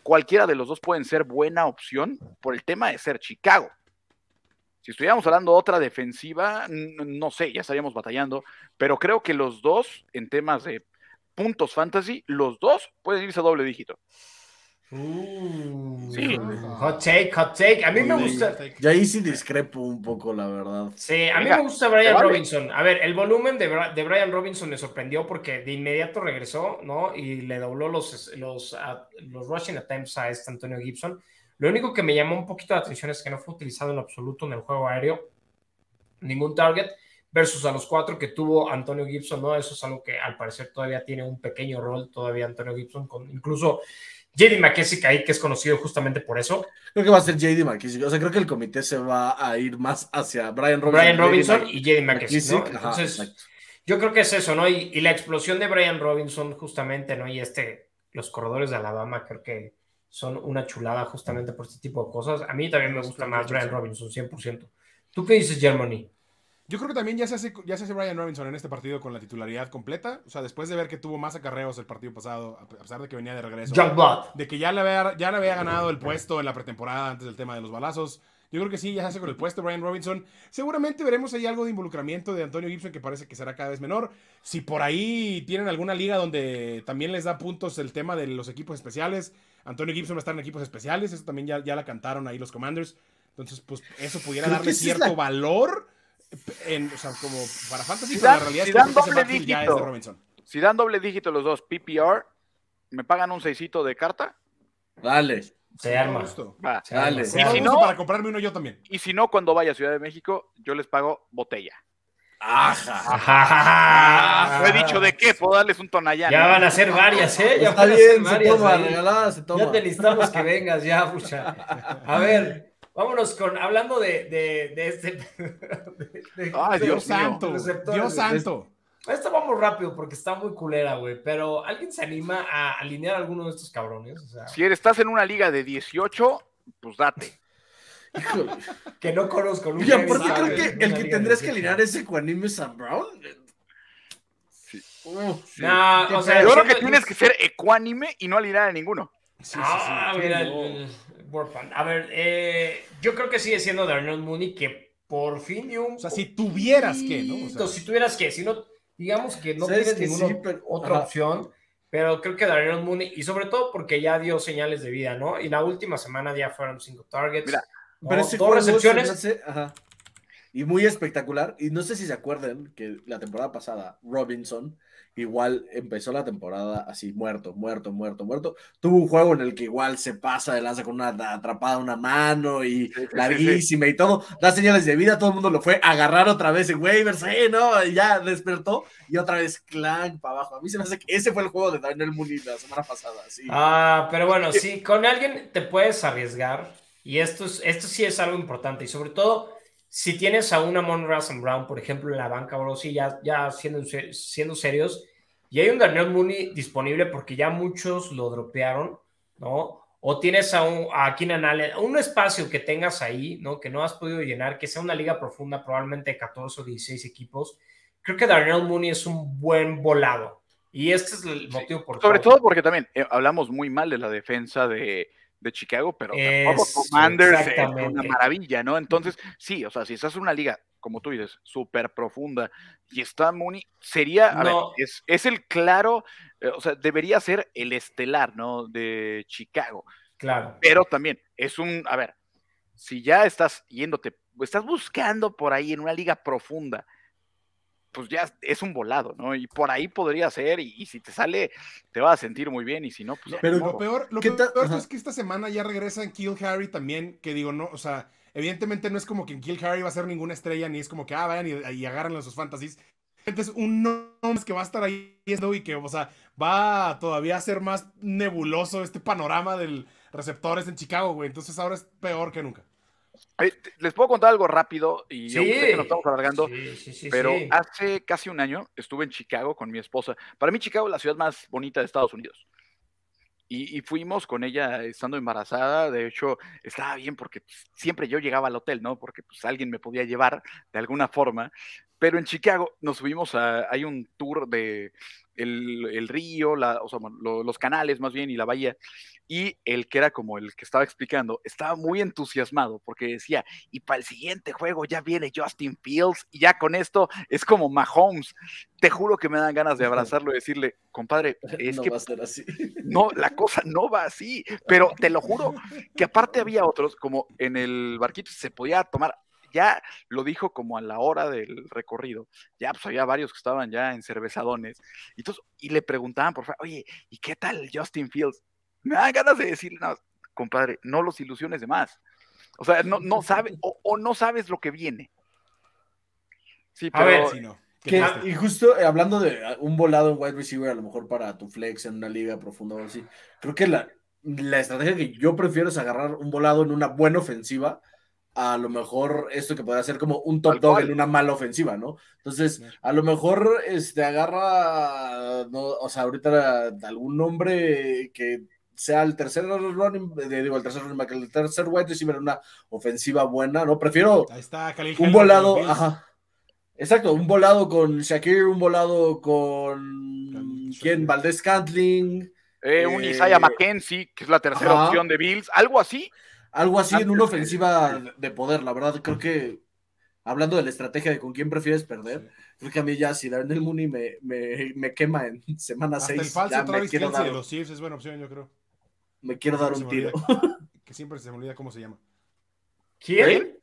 cualquiera de los dos pueden ser buena opción por el tema de ser Chicago. Si estuviéramos hablando de otra defensiva, no sé, ya estaríamos batallando, pero creo que los dos, en temas de puntos fantasy, los dos pueden irse a doble dígito. Uh, sí. Hot take, hot take. A mí me gusta. Ya ahí sí discrepo un poco, la verdad. Sí, a mí me gusta Brian Robinson. A ver, el volumen de, de, Brian Robinson me sorprendió porque de inmediato regresó, ¿no? Y le dobló los, los, los rushing attempts a este Antonio Gibson. Lo único que me llamó un poquito la atención es que no fue utilizado en absoluto en el juego aéreo. Ningún target versus a los cuatro que tuvo Antonio Gibson, ¿no? Eso es algo que al parecer todavía tiene un pequeño rol, todavía Antonio Gibson, con incluso JD McKissick ahí, que es conocido justamente por eso. Creo que va a ser JD McKissick. O sea, creo que el comité se va a ir más hacia Brian Robinson. Brian Robinson y JD McKissick, Entonces, yo creo que es eso, ¿no? Y, la explosión de Brian Robinson, justamente, ¿no? Y este, los corredores de Alabama, creo que son una chulada justamente por este tipo de cosas. A mí también me gusta más Brian Robinson, 100%. ¿Tú qué dices, Germany? Yo creo que también ya se, hace, ya se hace Brian Robinson en este partido con la titularidad completa. O sea, después de ver que tuvo más acarreos el partido pasado, a pesar de que venía de regreso. De que ya le, había, ya le había ganado el puesto en la pretemporada antes del tema de los balazos. Yo creo que sí, ya se hace con el puesto Brian Robinson. Seguramente veremos ahí algo de involucramiento de Antonio Gibson que parece que será cada vez menor. Si por ahí tienen alguna liga donde también les da puntos el tema de los equipos especiales, Antonio Gibson va a estar en equipos especiales. Eso también ya, ya la cantaron ahí los Commanders. Entonces, pues eso pudiera darle cierto valor o sea, como para Fantasy, si dan, la realidad si dan doble dígito, Si dan doble dígito los dos, PPR, ¿me pagan un seisito de carta? Dale. Se arma. dale. y si no, para comprarme uno yo también. Y si no, cuando vaya a Ciudad de México, yo les pago botella. Ajá. No he dicho de qué, puedo darles un tonallán. Ya van a ser varias, ¿eh? Ya Está bien, se toma, regalada, se toma. Ya te listamos que vengas, ya, pucha. A ver, Vámonos con, hablando de, de, de este. Ay, Dios santo. Dios santo. Esto vamos rápido porque está muy culera, güey. Pero ¿alguien se anima a alinear a alguno de estos cabrones? O sea, si estás en una liga de 18, pues date. que no conozco. Oye, ¿por qué creo que el que tendrías que alinear es Ecuanime Sam Brown? Sí. no, o sea, yo creo que tienes que ser ecuánime y no alinear a ninguno. Sí, ah, sí, mira, a ver, eh, yo creo que sigue siendo Darnell Mooney que por fin dio un. O sea, si tuvieras que, ¿no? si tuvieras que, si no, digamos que no tienes ninguna otra opción, pero creo que Darnell Mooney, y sobre todo porque ya dio señales de vida, ¿no? Y la última semana ya fueron cinco targets. Mira, pero dos recepciones. Y muy espectacular. Y no sé si se acuerdan que la temporada pasada, Robinson igual empezó la temporada así, muerto, muerto, muerto, muerto. Tuvo un juego en el que igual se pasa de lanza con una atrapada una mano y larguísima y todo. Da señales de vida, todo el mundo lo fue a agarrar otra vez en waivers, ¿eh? ¿no? Y ya despertó y otra vez clan para abajo. A mí se me hace que ese fue el juego de Daniel Mooney la semana pasada, sí. Ah, pero bueno, sí, con alguien te puedes arriesgar y esto, es, esto sí es algo importante y sobre todo si tienes a una Mon Brown, por ejemplo, en la banca, bro, sí, ya, ya siendo, siendo serios, y hay un Daniel Mooney disponible porque ya muchos lo dropearon, ¿no? O tienes a, un, a Keenan Allen, un espacio que tengas ahí, ¿no? Que no has podido llenar, que sea una liga profunda, probablemente de 14 o 16 equipos. Creo que Daniel Mooney es un buen volado. Y este es el motivo por Sobre todo porque también eh, hablamos muy mal de la defensa de, de Chicago, pero es, Commanders es una maravilla, ¿no? Entonces, sí, o sea, si estás en una liga, como tú dices, súper profunda y está Mooney, sería, a ver, es, es, el claro, eh, o sea, debería ser el estelar, ¿no? De Chicago. Claro. Pero también es un, a ver, si ya estás yéndote, estás buscando por ahí en una liga profunda pues ya es un volado, ¿no? Y por ahí podría ser, y, si te sale, te vas a sentir muy bien, y si no, pues... Pero lo peor, lo peor es que esta semana ya regresa en Kill Harry también, que digo, no, o sea, evidentemente no es como que en Kill Harry va a ser ninguna estrella, ni es como que, ah, vayan y, agarran sus fantasies, es un nombre que va a estar ahí y que, o sea, va todavía a ser más nebuloso este panorama del receptores en Chicago, güey. Entonces ahora es peor que nunca. Les puedo contar algo rápido y yo sé que nos estamos alargando, pero hace casi un año estuve en Chicago con mi esposa. Para mí Chicago es la ciudad más bonita de Estados Unidos. Y, fuimos con ella estando embarazada. De hecho, estaba bien porque pues, siempre yo llegaba al hotel, ¿no? Porque pues alguien me podía llevar de alguna forma. Pero en Chicago nos subimos a, hay un tour de el, río, la, o sea, los canales más bien y la bahía. Y el que era como el que estaba explicando, estaba muy entusiasmado porque decía, y para el siguiente juego ya viene Justin Fields y ya con esto es como Mahomes. Te juro que me dan ganas de abrazarlo y decirle, compadre, es no que... Va a ser así. No, la cosa no va así, pero te lo juro que aparte había otros, como en el barquito se podía tomar ya lo dijo como a la hora del recorrido, ya pues había varios que estaban ya en cervezadones, y, y le preguntaban, por favor, oye, ¿y qué tal Justin Fields? Me dan ganas de decirle, no, compadre, no los ilusiones de más. O sea, no, no sabe, o, no sabes lo que viene. Sí, pero... A ver, si no. y justo eh, hablando de ah, un volado en wide receiver, a lo mejor para tu flex en una liga profunda o así, creo que la, la estrategia que yo prefiero es agarrar un volado en una buena ofensiva a lo mejor esto que puede ser como un top dog en una mala ofensiva, ¿no? Entonces, a lo mejor este, agarra, no, o sea, ahorita algún nombre que sea el tercer running, eh, digo, el tercer running back, el tercer white receiver en una ofensiva buena, ¿no? Prefiero un volado, ajá. Exacto, un volado con Shakir, un volado con quién, Valdés Cantling. Eh, un Isaiah McKenzie, que es la tercera opción de Bills, algo así. Algo así en una ofensiva de poder, la verdad, creo que hablando de la estrategia de con quién prefieres perder, creo que a mí ya si Darnell Mooney me, me, me quema en semana 6. El falso Travis Kelsey de los Chiefs es buena opción, yo creo. Me quiero dar un tiro. que siempre se me olvida cómo se llama. ¿Quién?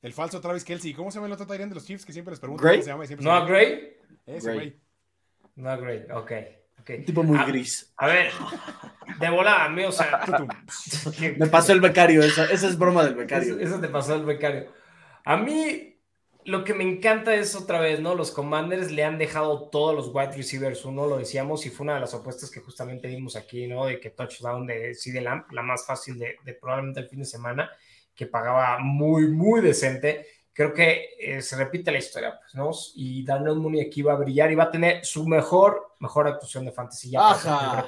El falso Travis Kelsey. ¿Cómo se llama el otro Tyrant de los Chiefs que siempre les pregunto cómo se llama? Y ¿No Gray? Ese güey. No Gray, ok. Un tipo muy gris. A ver, de volada, a mí, o sea. Me pasó el becario, esa, esa es broma del becario. Eso, te pasó el becario. A mí, lo que me encanta es otra vez, ¿no? Los Commanders le han dejado todos los wide receivers uno, lo decíamos, y fue una de las apuestas que justamente vimos aquí, ¿no? De que touchdown de CD Lamp, la más fácil de, de probablemente el fin de semana, que pagaba muy, muy decente creo que eh, se repite la historia, pues, ¿no? Y Daniel Mooney aquí va a brillar y va a tener su mejor, mejor actuación de fantasy ya para,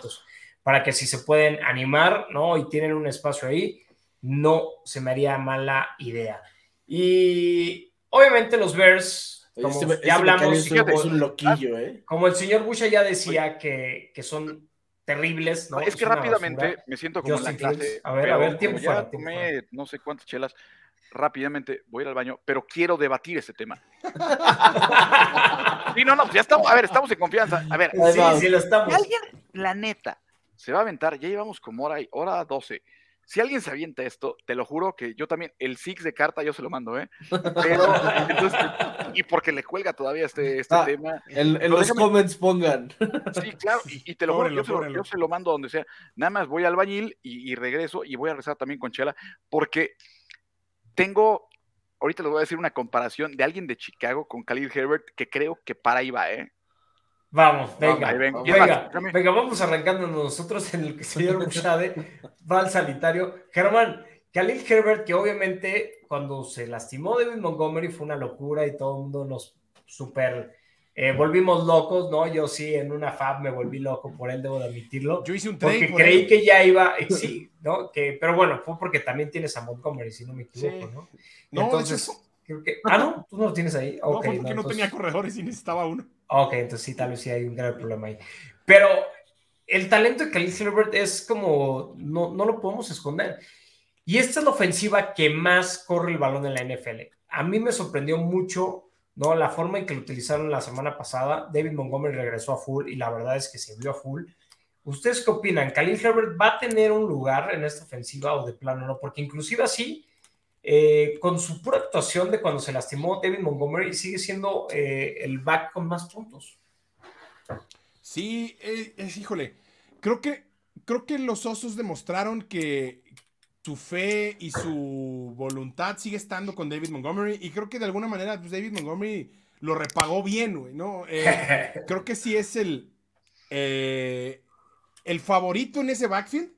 para que si se pueden animar, ¿no? Y tienen un espacio ahí, no se me haría mala idea. Y obviamente los Bears, como este, ya este hablamos, es un loquillo, ¿eh? Como el señor Bush ya decía que, que son terribles, ¿no? Es que rápidamente me siento como en la clase. A ver, a ver, tiempo ya no sé cuántas chelas rápidamente voy a ir al baño, pero quiero debatir ese tema. sí, no, no, ya estamos, a ver, estamos en confianza. A ver, sí, sí, lo estamos. alguien, la neta, se va a aventar, ya llevamos como hora, hora 12. Si alguien se avienta esto, te lo juro que yo también, el Six de carta yo se lo mando, ¿eh? Pero, entonces, y porque le cuelga todavía este, este ah, tema. En, los comments pongan. Sí, claro, y, te lo juro, yo se lo, yo se lo, mando donde sea. Nada más voy al bañil y, y regreso y voy a rezar también con Chela, porque tengo, ahorita les voy a decir una comparación de alguien de Chicago con Khalil Herbert que creo que para ahí va, ¿eh? Vamos, venga, venga, venga, vamos arrancando nosotros en el que señor Bushade va al sanitario. Germán, Khalil Herbert, que obviamente cuando se lastimó David Montgomery fue una locura y todo el mundo nos super eh, volvimos locos, ¿no? Yo sí, en una fab me volví loco por él, debo de admitirlo. Yo hice un trade. Porque creí que ya iba, eh, sí, ¿no? Que, pero bueno, fue porque también tienes a Montgomery, si no me equivoco, ¿no? No, entonces, creo que. Ah, no, tú no lo tienes ahí. no, porque no, tenía corredores y necesitaba uno. Ok, entonces sí, tal vez sí hay un grave problema ahí. Pero el talento de Khalil Silbert es como, no, no lo podemos esconder. Y esta es la ofensiva que más corre el balón en la NFL. A mí me sorprendió mucho ¿no? La forma en que lo utilizaron la semana pasada, David Montgomery regresó a full y la verdad es que se vio a full. ¿Ustedes qué opinan? ¿Khalil Herbert va a tener un lugar en esta ofensiva o de plano no? Porque inclusive así, eh, con su pura actuación de cuando se lastimó David Montgomery, sigue siendo eh, el back con más puntos. Sí, eh, es, híjole, creo que, creo que los Osos demostraron que, su fe y su voluntad sigue estando con David Montgomery. Y creo que de alguna manera, pues David Montgomery lo repagó bien, güey, ¿no? Eh, creo que sí es el, eh, el favorito en ese backfield.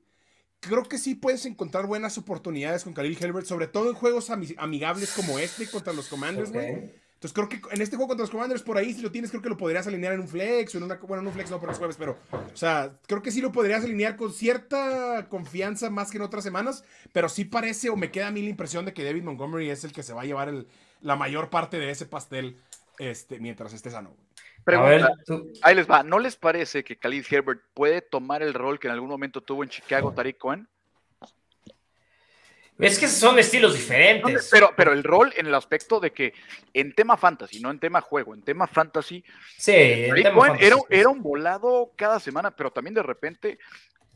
Creo que sí puedes encontrar buenas oportunidades con Khalil Herbert, sobre todo en juegos amigables como este contra los Commanders, güey. Entonces creo que en este juego contra los Commanders, por ahí si lo tienes, creo que lo podrías alinear en un flex o en una. Bueno, en un flex no por los jueves, pero. O sea, creo que sí lo podrías alinear con cierta confianza más que en otras semanas. Pero sí parece o me queda a mí la impresión de que David Montgomery es el que se va a llevar el, la mayor parte de ese pastel este, mientras esté sano. Pregunta, ahí les va. ¿No les parece que Khalid Herbert puede tomar el rol que en algún momento tuvo en Chicago Tariq Cohen? Es que son estilos diferentes. Pero, pero el rol en el aspecto de que en tema fantasy, no en tema juego, en tema fantasy, sí, Cohen era, un volado cada semana, pero también de repente,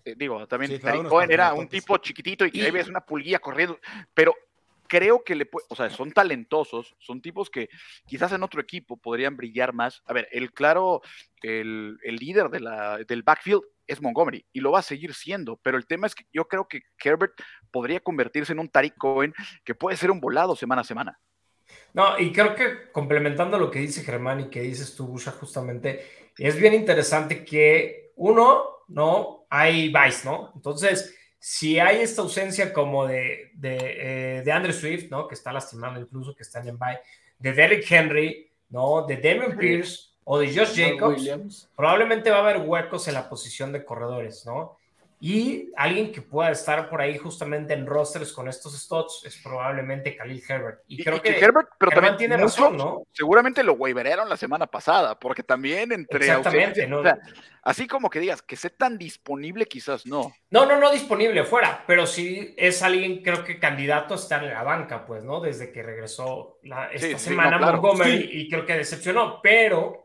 eh, digo, también Tariq Cohen era un tipo chiquitito y que ahí ves una pulguilla corriendo, pero creo que le puede, o sea, son talentosos, son tipos que quizás en otro equipo podrían brillar más. A ver, el claro, el, líder de la, del backfield es Montgomery y lo va a seguir siendo, pero el tema es que yo creo que Herbert podría convertirse en un Tariq Cohen que puede ser un volado semana a semana. No, y creo que complementando lo que dice Germán y que dices tú, Busha, justamente, es bien interesante que uno, ¿no? Hay vice, ¿no? Entonces, si hay esta ausencia como de, de, eh, Andrew Swift, ¿no? Que está lastimando incluso, que está en bye, de Derrick Henry, ¿no? De Damon Pierce o de Josh Jacobs, probablemente va a haber huecos en la posición de corredores, ¿no? Y alguien que pueda estar por ahí justamente en rosters con estos spots es probablemente Khalil Herbert. Y, creo que, Herbert, pero también tiene razón, ¿no? Seguramente lo waiveraron la semana pasada, porque también entre Exactamente, ¿no? así como que digas que sea tan disponible, quizás no. No, no, no disponible fuera, pero sí es alguien, creo que candidato a estar en la banca, pues, ¿no? Desde que regresó la, esta semana Montgomery y creo que decepcionó, pero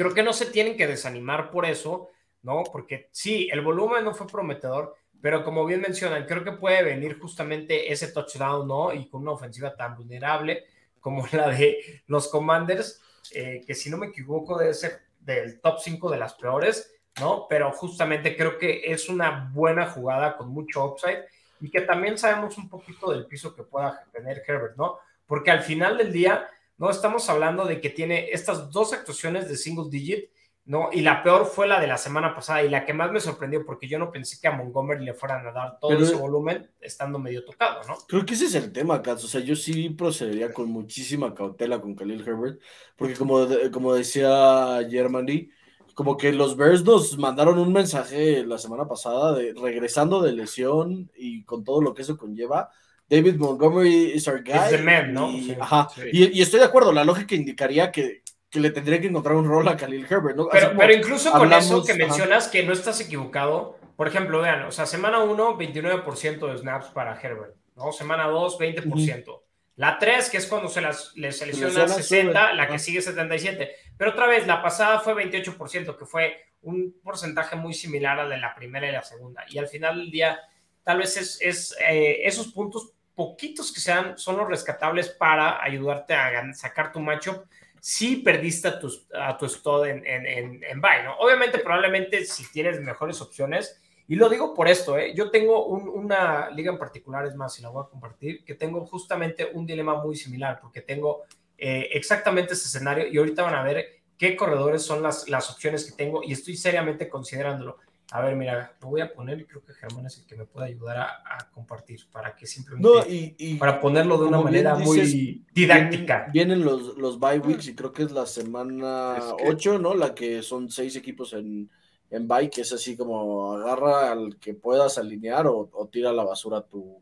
creo que no se tienen que desanimar por eso ¿no? Porque sí, el volumen no fue prometedor, pero como bien mencionan, creo que puede venir justamente ese touchdown, ¿no? Y con una ofensiva tan vulnerable como la de los Commanders, eh, que si no me equivoco debe ser del top 5 de las peores, ¿no? Pero justamente creo que es una buena jugada con mucho upside y que también sabemos un poquito del piso que pueda tener Herbert, ¿no? Porque al final del día, no estamos hablando de que tiene estas dos actuaciones de single digit ¿no? Y la peor fue la de la semana pasada y la que más me sorprendió porque yo no pensé que a Montgomery le fueran a dar todo ese volumen estando medio tocado, ¿no? Creo que ese es el tema, Katz. O sea, yo sí procedería con muchísima cautela con Khalil Herbert, porque como, como decía Germany, como que los Bears nos mandaron un mensaje la semana pasada de regresando de lesión y con todo lo que eso conlleva. David Montgomery is our guy. ¿no? ajá. y, estoy de acuerdo, la lógica indicaría que, que le tendría que encontrar un rol a Khalil Herbert, ¿no? Pero, incluso con eso que mencionas que no estás equivocado, por ejemplo, vean, o sea, semana 1, 29% de snaps para Herbert, ¿no? Semana 2, 20%. La 3, que es cuando se las le selecciona 60, la que sigue 77. Pero otra vez, la pasada fue 28%, que fue un porcentaje muy similar al de la primera y la segunda. Y al final del día, tal vez es, es eh, esos puntos poquitos que sean son los rescatables para ayudarte a sacar tu matchup sí perdiste a tu, a tu stud en, en, en, buy, ¿no? Obviamente, probablemente si tienes mejores opciones, y lo digo por esto, ¿eh? yo tengo una liga en particular, es más, si la voy a compartir, que tengo justamente un dilema muy similar, porque tengo eh, exactamente ese escenario y ahorita van a ver qué corredores son las, las opciones que tengo y estoy seriamente considerándolo. A ver, mira, lo voy a poner y creo que Germán es el que me puede ayudar a, compartir para que simplemente. No, y, para ponerlo de una manera muy didáctica. Vienen, los, los bye weeks y creo que es la semana 8, ¿no? La que son seis equipos en, en bye, que es así como agarra al que puedas alinear o, tira a la basura tu,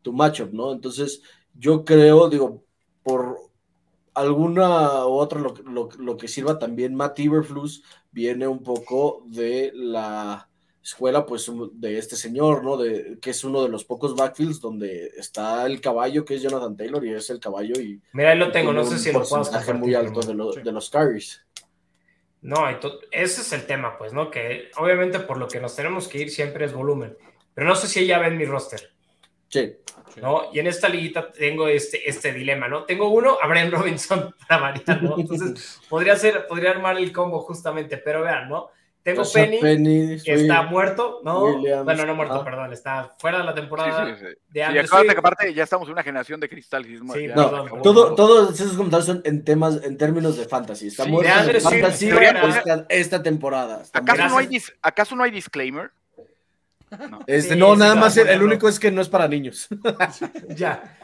tu matchup, ¿no? Entonces, yo creo, digo, por alguna u otra lo, lo, lo, que sirva también Matt Iberflus viene un poco de la escuela pues de este señor, ¿no? De, que es uno de los pocos backfields donde está el caballo que es Jonathan Taylor y es el caballo y mira ahí lo tengo, no sé si lo puedo muy alto de, de los carries. No, ese es el tema, pues, ¿no? Que obviamente por lo que nos tenemos que ir siempre es volumen, pero no sé si ya ven mi roster. Sí. ¿no? Y en esta liguita tengo este, este dilema, ¿no? Tengo uno, a Brian Robinson para variar, ¿no? Entonces, podría ser, podría armar el combo justamente, pero vean, ¿no? tengo Penny, que está muerto, ¿no? bueno, no muerto, perdón, está fuera de la temporada sí, sí, de Y acuérdate que aparte ya estamos en una generación de cristal. no, todo, todos esos comentarios son en temas, en términos de fantasy. Está muerto en fantasy esta, esta, temporada. ¿Acaso no, hay ¿Acaso no hay disclaimer? No, este, no nada más el, el único es que no es para niños. ya.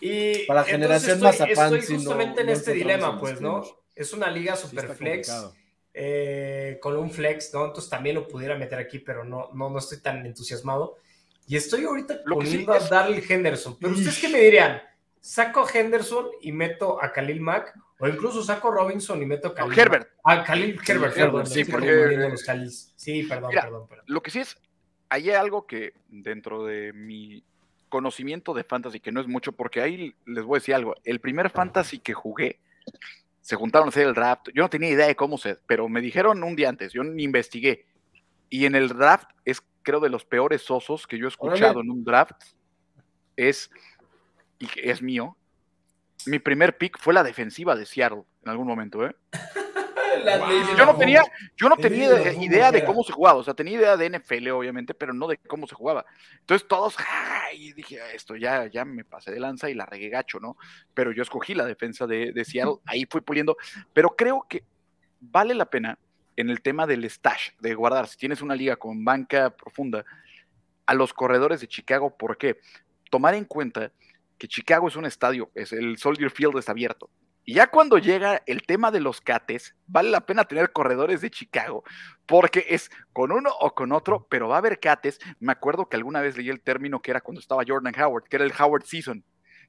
Y para la generación más Estoy justamente en este dilema, pues, ¿no? Es una liga super flex. Eh, con un flex, ¿no? Entonces también lo pudiera meter aquí, pero no, no, no estoy tan entusiasmado. Y estoy ahorita poniendo a Darrell Henderson. Pero ustedes qué me dirían? ¿Saco a Henderson y meto a Khalil Mack? O incluso saco a Robinson y meto a Khalil. Herbert. A Khalil Herbert, perdón. Sí, porque... sí, perdón, perdón, perdón. Lo que sí es, hay algo que dentro de mi conocimiento de fantasy, que no es mucho, porque ahí les voy a decir algo. El primer fantasy que jugué, se juntaron a hacer el draft. Yo no tenía idea de cómo se, pero me dijeron un día antes, yo ni investigué. Y en el draft es, creo, de los peores osos que yo he escuchado en un draft. Es, y es mío. Mi primer pick fue la defensiva de Seattle en algún momento, ¿eh? Yo no tenía, yo no tenía idea de cómo se jugaba, o sea, tenía idea de NFL, obviamente, pero no de cómo se jugaba. Entonces todos, y dije, esto ya, ya me pasé de lanza y la regué gacho, ¿no? Pero yo escogí la defensa de, de Seattle, ahí fui puliendo, pero creo que vale la pena en el tema del stash, de guardar, si tienes una liga con banca profunda, a los corredores de Chicago, ¿por qué? Tomar en cuenta que Chicago es un estadio, es el Soldier Field está abierto. Y ya cuando llega el tema de los cates, vale la pena tener corredores de Chicago, porque es con uno o con otro, pero va a haber cates. Me acuerdo que alguna vez leí el término que era cuando estaba Jordan Howard, que era el Howard Season.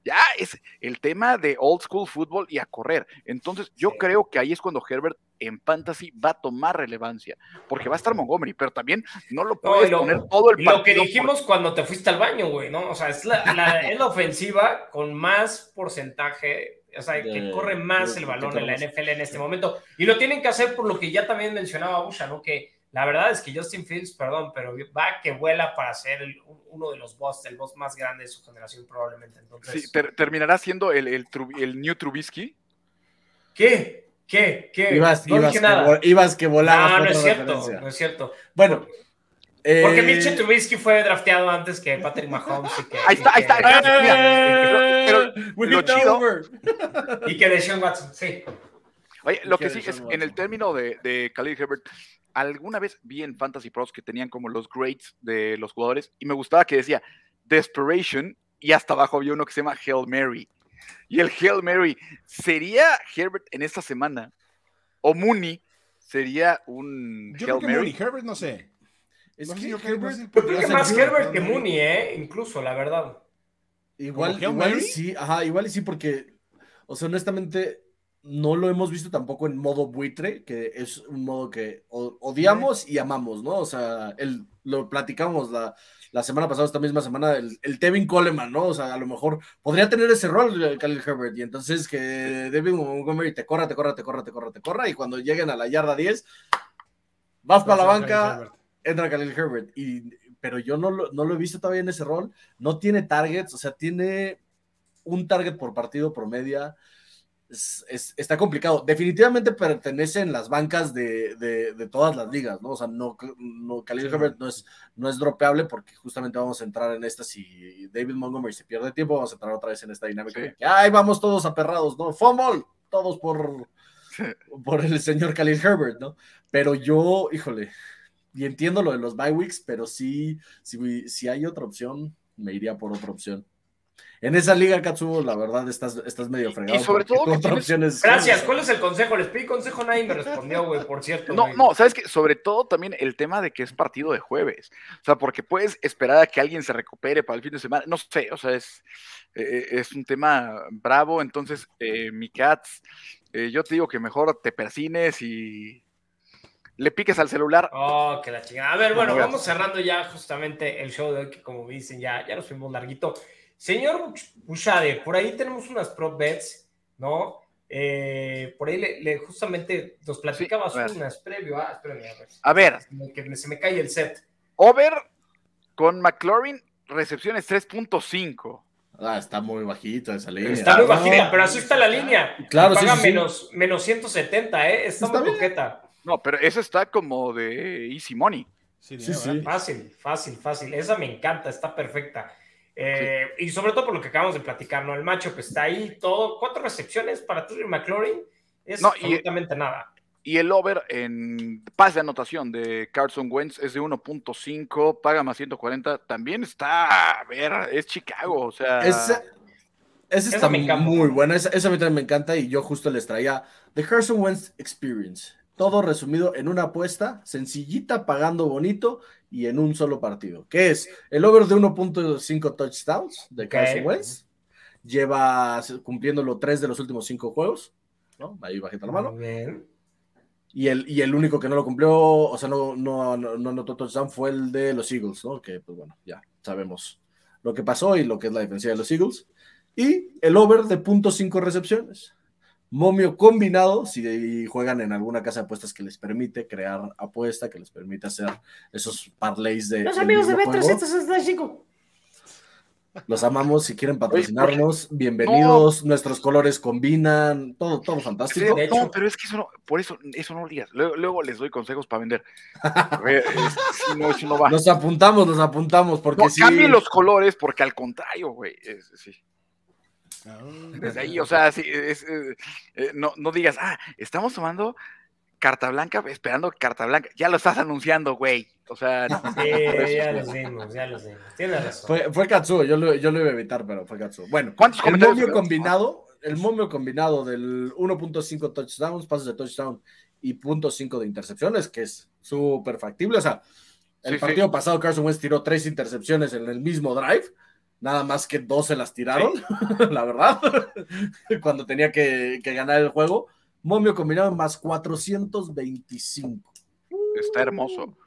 Ya es el tema de old school football y a correr. Entonces, yo creo que ahí es cuando Herbert en fantasy va a tomar relevancia, porque va a estar Montgomery, pero también no lo puedes poner todo el partido. Lo que dijimos cuando te fuiste al baño, güey, ¿no? O sea, es la, es la ofensiva con más porcentaje o sea, que corre más el balón en la NFL en este momento. Y lo tienen que hacer por lo que ya también mencionaba Usha, ¿no? Que la verdad es que Justin Fields, perdón, pero va que vuela para ser uno de los boss, el boss más grande de su generación probablemente. Entonces, sí, terminará siendo el, el, el, New Trubisky. ¿Qué? ¿Qué? ¿Qué? Ibas, no ibas, que, ibas que volabas. No, no es cierto, no es cierto. Bueno, porque eh, Mitchell Trubisky fue drafteado antes que Patrick Mahomes. Y que, ahí está, ahí está. pero, lo chido. Y que de Sean Watson, sí. Oye, lo que sí es, en el término de, de Khalil Herbert, alguna vez vi en Fantasy Pros que tenían como los grades de los jugadores y me gustaba que decía Desperation y hasta abajo había uno que se llama Hail Mary. Y el Hail Mary, ¿sería Herbert en esta semana? ¿O Mooney sería un Yo Hail creo que Mary? Mooney, Herbert no sé. Es que Herbert, creo que más Herbert que Mooney, ¿eh? Incluso, la verdad. Igual, igual sí, ajá, igual sí, porque, o sea, honestamente, no lo hemos visto tampoco en modo buitre, que es un modo que odiamos y amamos, ¿no? O sea, el, lo platicamos la, la semana pasada, esta misma semana, el, el, Tevin Coleman, ¿no? O sea, a lo mejor podría tener ese rol el Khalil Herbert, y entonces que Devin Montgomery te corra, te corra, te corra, te corra, te corra, y cuando lleguen a la yarda 10, vas para la banca entra Khalil Herbert, y, pero yo no lo, no lo he visto todavía en ese rol. No tiene targets, o sea, tiene un target por partido promedia. Es, está complicado. Definitivamente pertenece en las bancas de, de, todas las ligas, ¿no? O sea, no, no Khalil Herbert no es, no es dropeable porque justamente vamos a entrar en esta. Si David Montgomery se pierde tiempo, vamos a entrar otra vez en esta dinámica. Ay, vamos todos aperrados, ¿no? Fumble, todos por, por el señor Khalil Herbert, ¿no? Pero yo, híjole, y entiendo lo de los bye weeks, pero sí, si, si hay otra opción, me iría por otra opción. En esa liga, Katsubo, la verdad, estás, estás medio fregado. Y sobre todo, Gracias, ¿cuál es el consejo? Les pedí consejo, nadie me respondió, güey, por cierto. No, no, sabes que sobre todo también el tema de que es partido de jueves. O sea, porque puedes esperar a que alguien se recupere para el fin de semana. No sé, o sea, es, eh, es un tema bravo. Entonces, eh, mi Cats, eh, yo te digo que mejor te persines y le piques al celular. Oh, que la chingada. A ver, bueno, vamos cerrando ya justamente el show de hoy, que como me dicen, ya, ya nos fuimos larguito. Señor Bushade, por ahí tenemos unas prop bets, ¿no? Eh, por ahí le, justamente nos platicabas unas previo. Ah, espérame, a ver. A ver. Que se me cae el set. Over con McLaurin, recepciones 3.5. Ah, está muy bajito esa línea. Está muy bajita, pero así está la línea. Claro, Paga Menos, menos 170, ¿eh? Está, muy coqueta. No, pero esa está como de Easy Money. Sí, sí, Fácil, fácil, fácil. Esa me encanta, está perfecta. Eh, y sobre todo por lo que acabamos de platicar, ¿no? El macho que está ahí, todo, cuatro recepciones para Terry McLaurin, es absolutamente nada. Y el over en pase de anotación de Carson Wentz es de 1.5, paga más 140, también está, a ver, es Chicago, o sea... Esa, está muy buena, esa, esa a mí también me encanta y yo justo les traía The Carson Wentz Experience. Todo resumido en una apuesta sencillita, pagando bonito y en un solo partido. Que es el over de 1.5 touchdowns de Carson Wentz. Lleva cumpliéndolo tres de los últimos cinco juegos. ¿no? Ahí bajita la mano. Y el, y el único que no lo cumplió, o sea, no, no, no, anotó touchdown fue el de los Eagles, ¿no? Que, pues bueno, ya sabemos lo que pasó y lo que es la defensiva de los Eagles. Y el over de .5 recepciones momio combinado, si juegan en alguna casa de apuestas que les permite crear apuesta, que les permite hacer esos parlays de. Los amigos de Bet365. Los amamos, si quieren patrocinarnos, bienvenidos, nuestros colores combinan, todo, todo fantástico. no, pero es que eso no, por eso, eso no lo digas. Luego, les doy consejos para vender. Nos apuntamos, nos apuntamos, porque no, Cambien los colores, porque al contrario, güey, sí. Desde ahí, o sea, eh, eh, no, no digas, ah, estamos tomando carta blanca, esperando carta blanca. Ya lo estás anunciando, güey. O sea, sí, ya los vimos, ya los vimos. Tienes razón. Fue, fue Katsuo, yo lo, yo lo iba a evitar, pero fue Katsuo. Bueno, ¿cuántos el momio combinado, el momio combinado del 1.5 touchdowns, pasos de touchdown y .5 de intercepciones, que es súper factible. O sea, el partido pasado Carson Wentz tiró tres intercepciones en el mismo drive Nada más que dos se las tiraron, la verdad, cuando tenía que, ganar el juego. Momio combinado más 425. Está hermoso.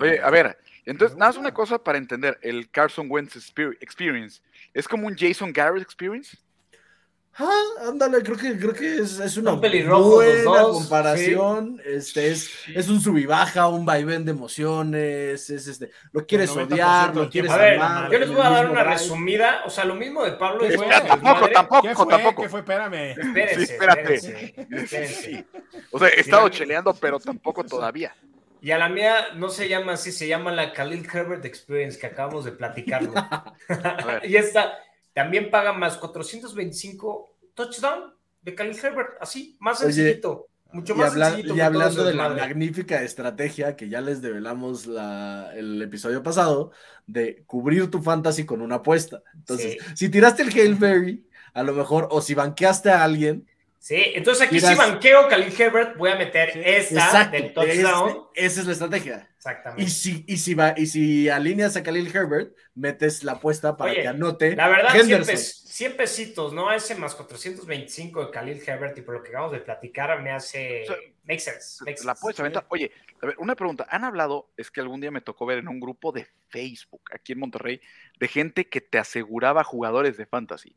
Oye, a ver, entonces, nada más una cosa para entender, el Carson Wentz Experience, ¿es como un Jason Garrett Experience? Ah, ándale, creo que, creo que es, es una buena comparación. Este es, es un sub y baja, un vaivén de emociones, es este, lo quieres odiar, lo quieres amar. Yo les voy a dar una resumida, o sea, lo mismo de Pablo y Tampoco, tampoco, ¿Qué fue? tampoco. ¿Qué fue? Espérame. Espérense, espérate. Espérense. O sea, he estado cheleando, pero tampoco todavía. Y a la mía no se llama así, se llama la Khalil Herbert Experience que acabamos de platicarlo. y esta también paga más 425 touchdown de Khalil Herbert, así, más sencillito. mucho más sencillito. Y hablando de la magnífica estrategia que ya les develamos el episodio pasado, de cubrir tu fantasy con una apuesta. Entonces, si tiraste el Hail Berry, a lo mejor, o si banqueaste a alguien, Sí, entonces aquí si banqueo Khalil Herbert, voy a meter esta del touchdown. esa es la estrategia. Exactamente. Y si, y si, va, y si alineas a Khalil Herbert, metes la apuesta para que anote. La verdad, Henderson. 100, pesitos, ¿no? Ese más 425 de Khalil Herbert y por lo que acabamos de platicar me hace. make sense. la puedes aventar. Oye, a ver, una pregunta. Han hablado, es que algún día me tocó ver en un grupo de Facebook aquí en Monterrey, de gente que te aseguraba jugadores de fantasy.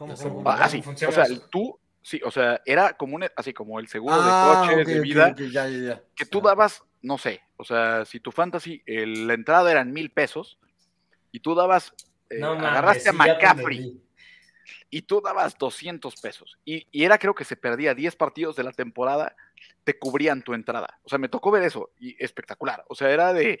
¿Cómo, ah, así, o sea, tú, sí, o sea, era como un, así como el seguro de ah, coches, de vida, que tú dabas, no sé, o sea, si tu fantasy, la entrada eran mil pesos, y tú dabas, eh, agarraste a McCaffrey, y tú dabas 200 pesos, y, y, era creo que se perdía 10 partidos de la temporada, te cubrían tu entrada, o sea, me tocó ver eso, y espectacular, o sea, era de,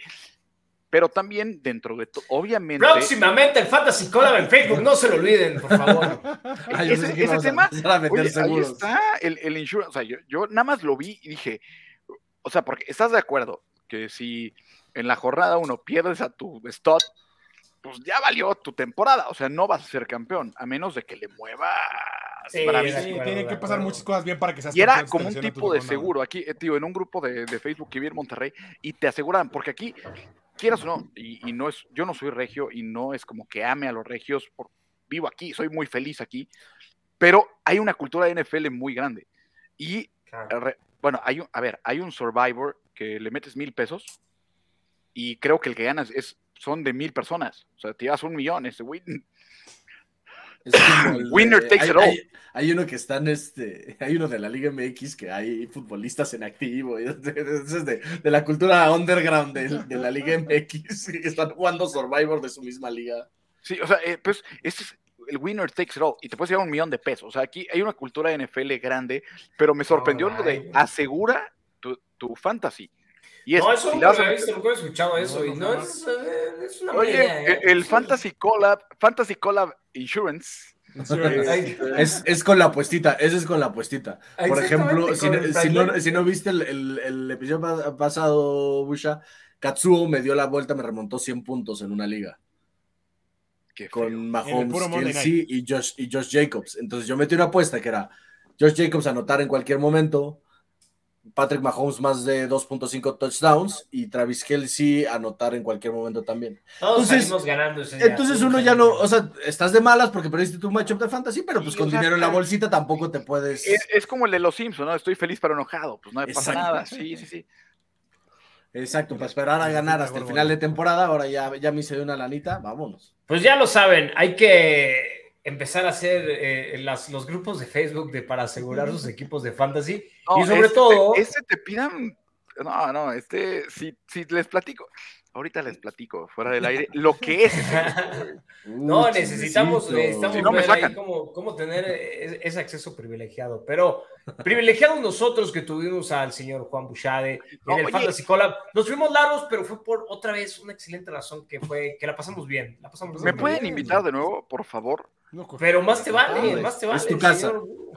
pero también dentro de todo, obviamente. Próximamente el Fantasy Collab en Facebook, no se lo olviden, por favor. ese, tema, ahí está el, el insurance. O sea, yo, yo, nada más lo vi y dije, o sea, porque estás de acuerdo que si en la jornada uno pierdes a tu stud, pues ya valió tu temporada. O sea, no vas a ser campeón, a menos de que le mueva. Sí, tienen que pasar muchas cosas bien para que seas Y era como un tipo de seguro aquí, eh, tío, en un grupo de, de Facebook que vi en Monterrey, y te aseguran, porque aquí quieras o no, y, no es, yo no soy regio y no es como que ame a los regios, por, vivo aquí, soy muy feliz aquí, pero hay una cultura de NFL muy grande. Y, bueno, hay un, a ver, hay un Survivor que le metes mil pesos y creo que el que ganas es, son de mil personas, o sea, te llevas un millón, ese win, Winner takes it all. Hay, uno que están, este, hay uno de la Liga MX que hay futbolistas en activo, es de, la cultura underground de, la Liga MX, que están jugando Survivor de su misma liga. Sí, o sea, eh, pues, este es, el winner takes it all y te puedes llevar un millón de pesos. O sea, aquí hay una cultura de NFL grande, pero me sorprendió lo de asegura tu, tu fantasy. Y es, no, eso no lo he visto, nunca he escuchado eso. y no es, eh, es una Oye, idea, el, el Fantasy Collab, Fantasy Collab Insurance es, es, con la apuestita, ese es con la apuestita. Por ejemplo, si, si, no, si, no, viste el, el, el, episodio pasado, Busha, Katsuo me dio la vuelta, me remontó 100 puntos en una liga. con Mahomes, Kelsey y Josh, y Josh Jacobs. Entonces yo metí una apuesta que era Josh Jacobs anotar en cualquier momento, Patrick Mahomes más de 2.5 touchdowns y Travis Kelsey anotar en cualquier momento también. Todos entonces, ganando Entonces uno ya no, o sea, estás de malas porque perdiste tu matchup de fantasy, pero pues con dinero en la bolsita tampoco te puedes. Es, como el de los Simpsons, ¿no? Estoy feliz pero enojado, pues no me pasa nada. Sí, sí, sí. Exacto, para esperar a ganar hasta el final de temporada, ahora ya, ya me hice una lanita, vámonos. Pues ya lo saben, hay que empezar a hacer eh, los grupos de Facebook de, para asegurar sus equipos de fantasy. y sobre este, todo. Este te pidan. No, no, este, si, si les platico. Ahorita les platico fuera del aire lo que es. no, necesitamos, necesitamos ver ahí cómo, cómo, tener ese acceso privilegiado. Pero privilegiados nosotros que tuvimos al señor Juan Buchade en el Fantasy Collab. Nos fuimos largos, pero fue por otra vez una excelente razón que fue que la pasamos bien. La pasamos ¿Me pueden invitar de nuevo, por favor? Pero más te vale, más te vale. Es tu casa.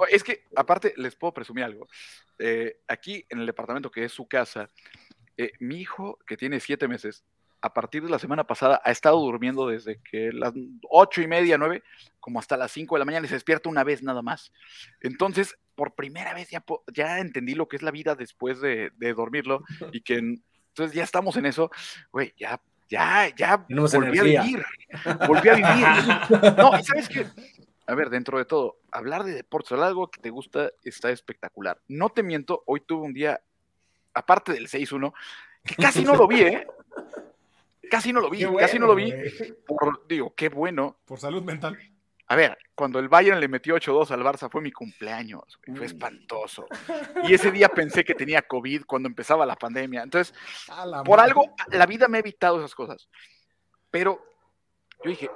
Es que, aparte, les puedo presumir algo. Eh, aquí en el departamento que es su casa, eh, mi hijo, que tiene siete meses, a partir de la semana pasada ha estado durmiendo desde que las ocho y media, nueve, como hasta las cinco de la mañana y se despierta una vez nada más. Entonces, por primera vez ya, ya entendí lo que es la vida después de, dormirlo y que entonces ya estamos en eso, güey, ya, ya, ya volví a vivir, volví a vivir. No, y sabes qué, a ver, dentro de todo, hablar de deportes, algo que te gusta, está espectacular. No te miento, hoy tuve un día aparte del 6-1, que casi no lo vi, ¿eh? Casi no lo vi, casi no lo vi. Por, digo, qué bueno. Por salud mental. A ver, cuando el Bayern le metió 8-2 al Barça fue mi cumpleaños, fue espantoso. Y ese día pensé que tenía COVID cuando empezaba la pandemia. Entonces, por algo, la vida me ha evitado esas cosas. Pero yo dije,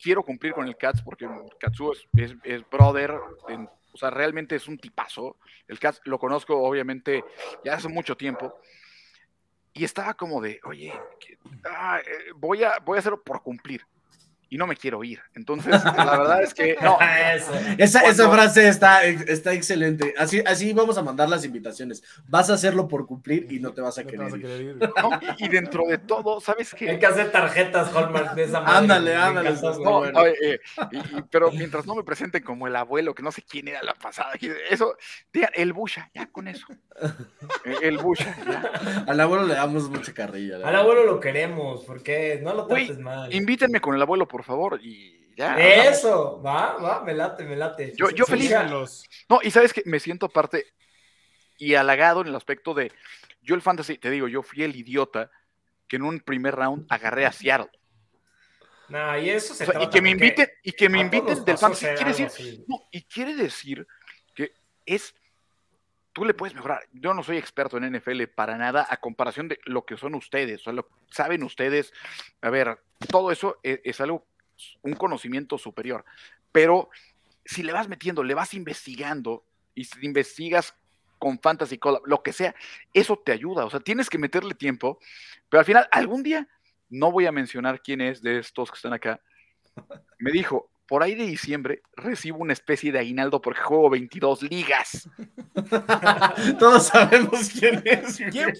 quiero cumplir con el Cats porque Katsu es, es, brother, o sea, realmente es un tipazo. El Cats lo conozco obviamente ya hace mucho tiempo. Y estaba como de, oye, ah, eh, voy, a, voy a hacerlo por cumplir y no me quiero ir. Entonces, la verdad es que no. esa, esa, frase está, está excelente. Así, así vamos a mandar las invitaciones. Vas a hacerlo por cumplir y no te vas a, querer, ir. y, dentro de todo, ¿sabes qué? Hay que hacer tarjetas Hallmark de esa manera. Ándale, ándale. Eh, pero mientras no me presenten como el abuelo, que no sé quién era la pasada, eso, el Busha, ya con eso. El Busha, Al abuelo le damos mucha carrilla. Al abuelo lo queremos, porque no lo trates mal. Invítenme con el abuelo, por favor, y ya. Eso, va, va, me late, me late. Yo, yo feliz. No, y sabes que me siento aparte y halagado en el aspecto de, yo el fantasy, te digo, yo fui el idiota que en un primer round agarré a Seattle. No, y eso se y que me inviten, y que me inviten del fantasy. Quiere decir, no, y quiere decir que es, tú le puedes mejorar. Yo no soy experto en NFL para nada, a comparación de lo que son ustedes, o sea, lo saben ustedes. A ver, todo eso es, es algo un conocimiento superior. Pero si le vas metiendo, le vas investigando y si investigas con Fantasy Collab, lo que sea, eso te ayuda. O sea, tienes que meterle tiempo, pero al final, algún día, no voy a mencionar quién es de estos que están acá, me dijo, por ahí de diciembre recibo una especie de aguinaldo porque juego 22 ligas. Todos sabemos quién es. ¿Quién?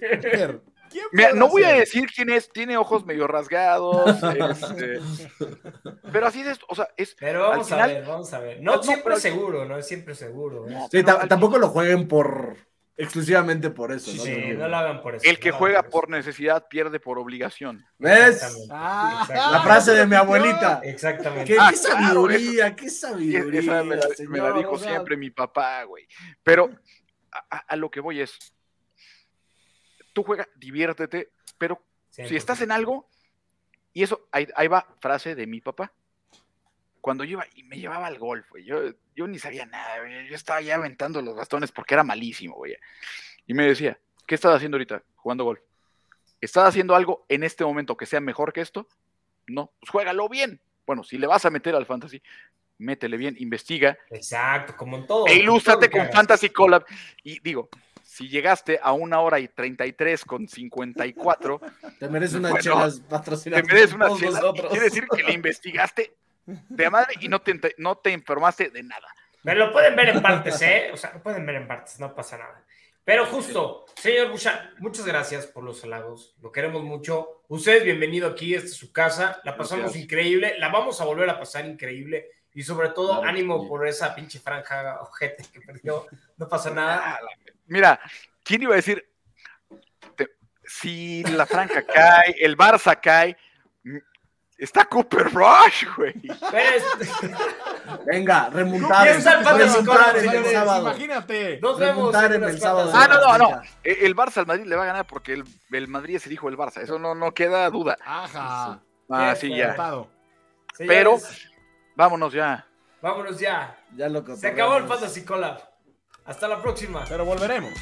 No voy a decir quién es, tiene ojos medio rasgados, este, pero así es, o sea, es. Pero vamos a ver, vamos a ver. No, siempre seguro, no es siempre seguro. ¿eh? Sí, tampoco lo jueguen por exclusivamente por eso. ¿no? Sí, no lo hagan por eso. El que juega por necesidad pierde por obligación. ¿Ves? Ah, la frase de mi abuelita. Exactamente. Qué, ah, sabiduría, qué sabiduría. Esa me, la, dijo siempre mi papá, güey. Pero a, lo que voy es, tú juega, diviértete, pero si estás en algo, y eso, ahí, va frase de mi papá. Cuando yo iba y me llevaba al golf, güey, yo, yo ni sabía nada, güey, yo estaba ya aventando los bastones porque era malísimo, güey. Y me decía, ¿qué estás haciendo ahorita jugando golf? ¿Estás haciendo algo en este momento que sea mejor que esto? No, pues juégalo bien. bueno, si le vas a meter al fantasy, métele bien, investiga. Exacto, como en todo. E ilústrate con Fantasy Collab. Y digo, si llegaste a una hora y 33 con 54, te mereces una chela Te mereces una chela. Quiere decir que le investigaste de madre y no te, no te enfermaste de nada. Me lo pueden ver en partes, ¿eh? O sea, lo pueden ver en partes, no pasa nada. Pero justo, señor Busha, muchas gracias por los halagos, lo queremos mucho. Usted bienvenido aquí, esta es su casa, la pasamos increíble, la vamos a volver a pasar increíble y sobre todo ánimo por esa pinche franja ojete que perdió, no pasa nada. Mira, ¿quién iba a decir? si la franja cae, el Barça cae, Está Cooper Rush, güey. Venga, remontar. remontar el sábado. Imagínate. Nos vemos en el sábado. Ah, no, no, no. El Barça al Madrid le va a ganar porque el, el Madrid es el hijo del Barça. Eso no, no queda duda. Ajá. Ah, sí, ya. Pero vámonos ya. Vámonos ya. Ya lo Se acabó el Fantasy Collab. Hasta la próxima. Pero volveremos.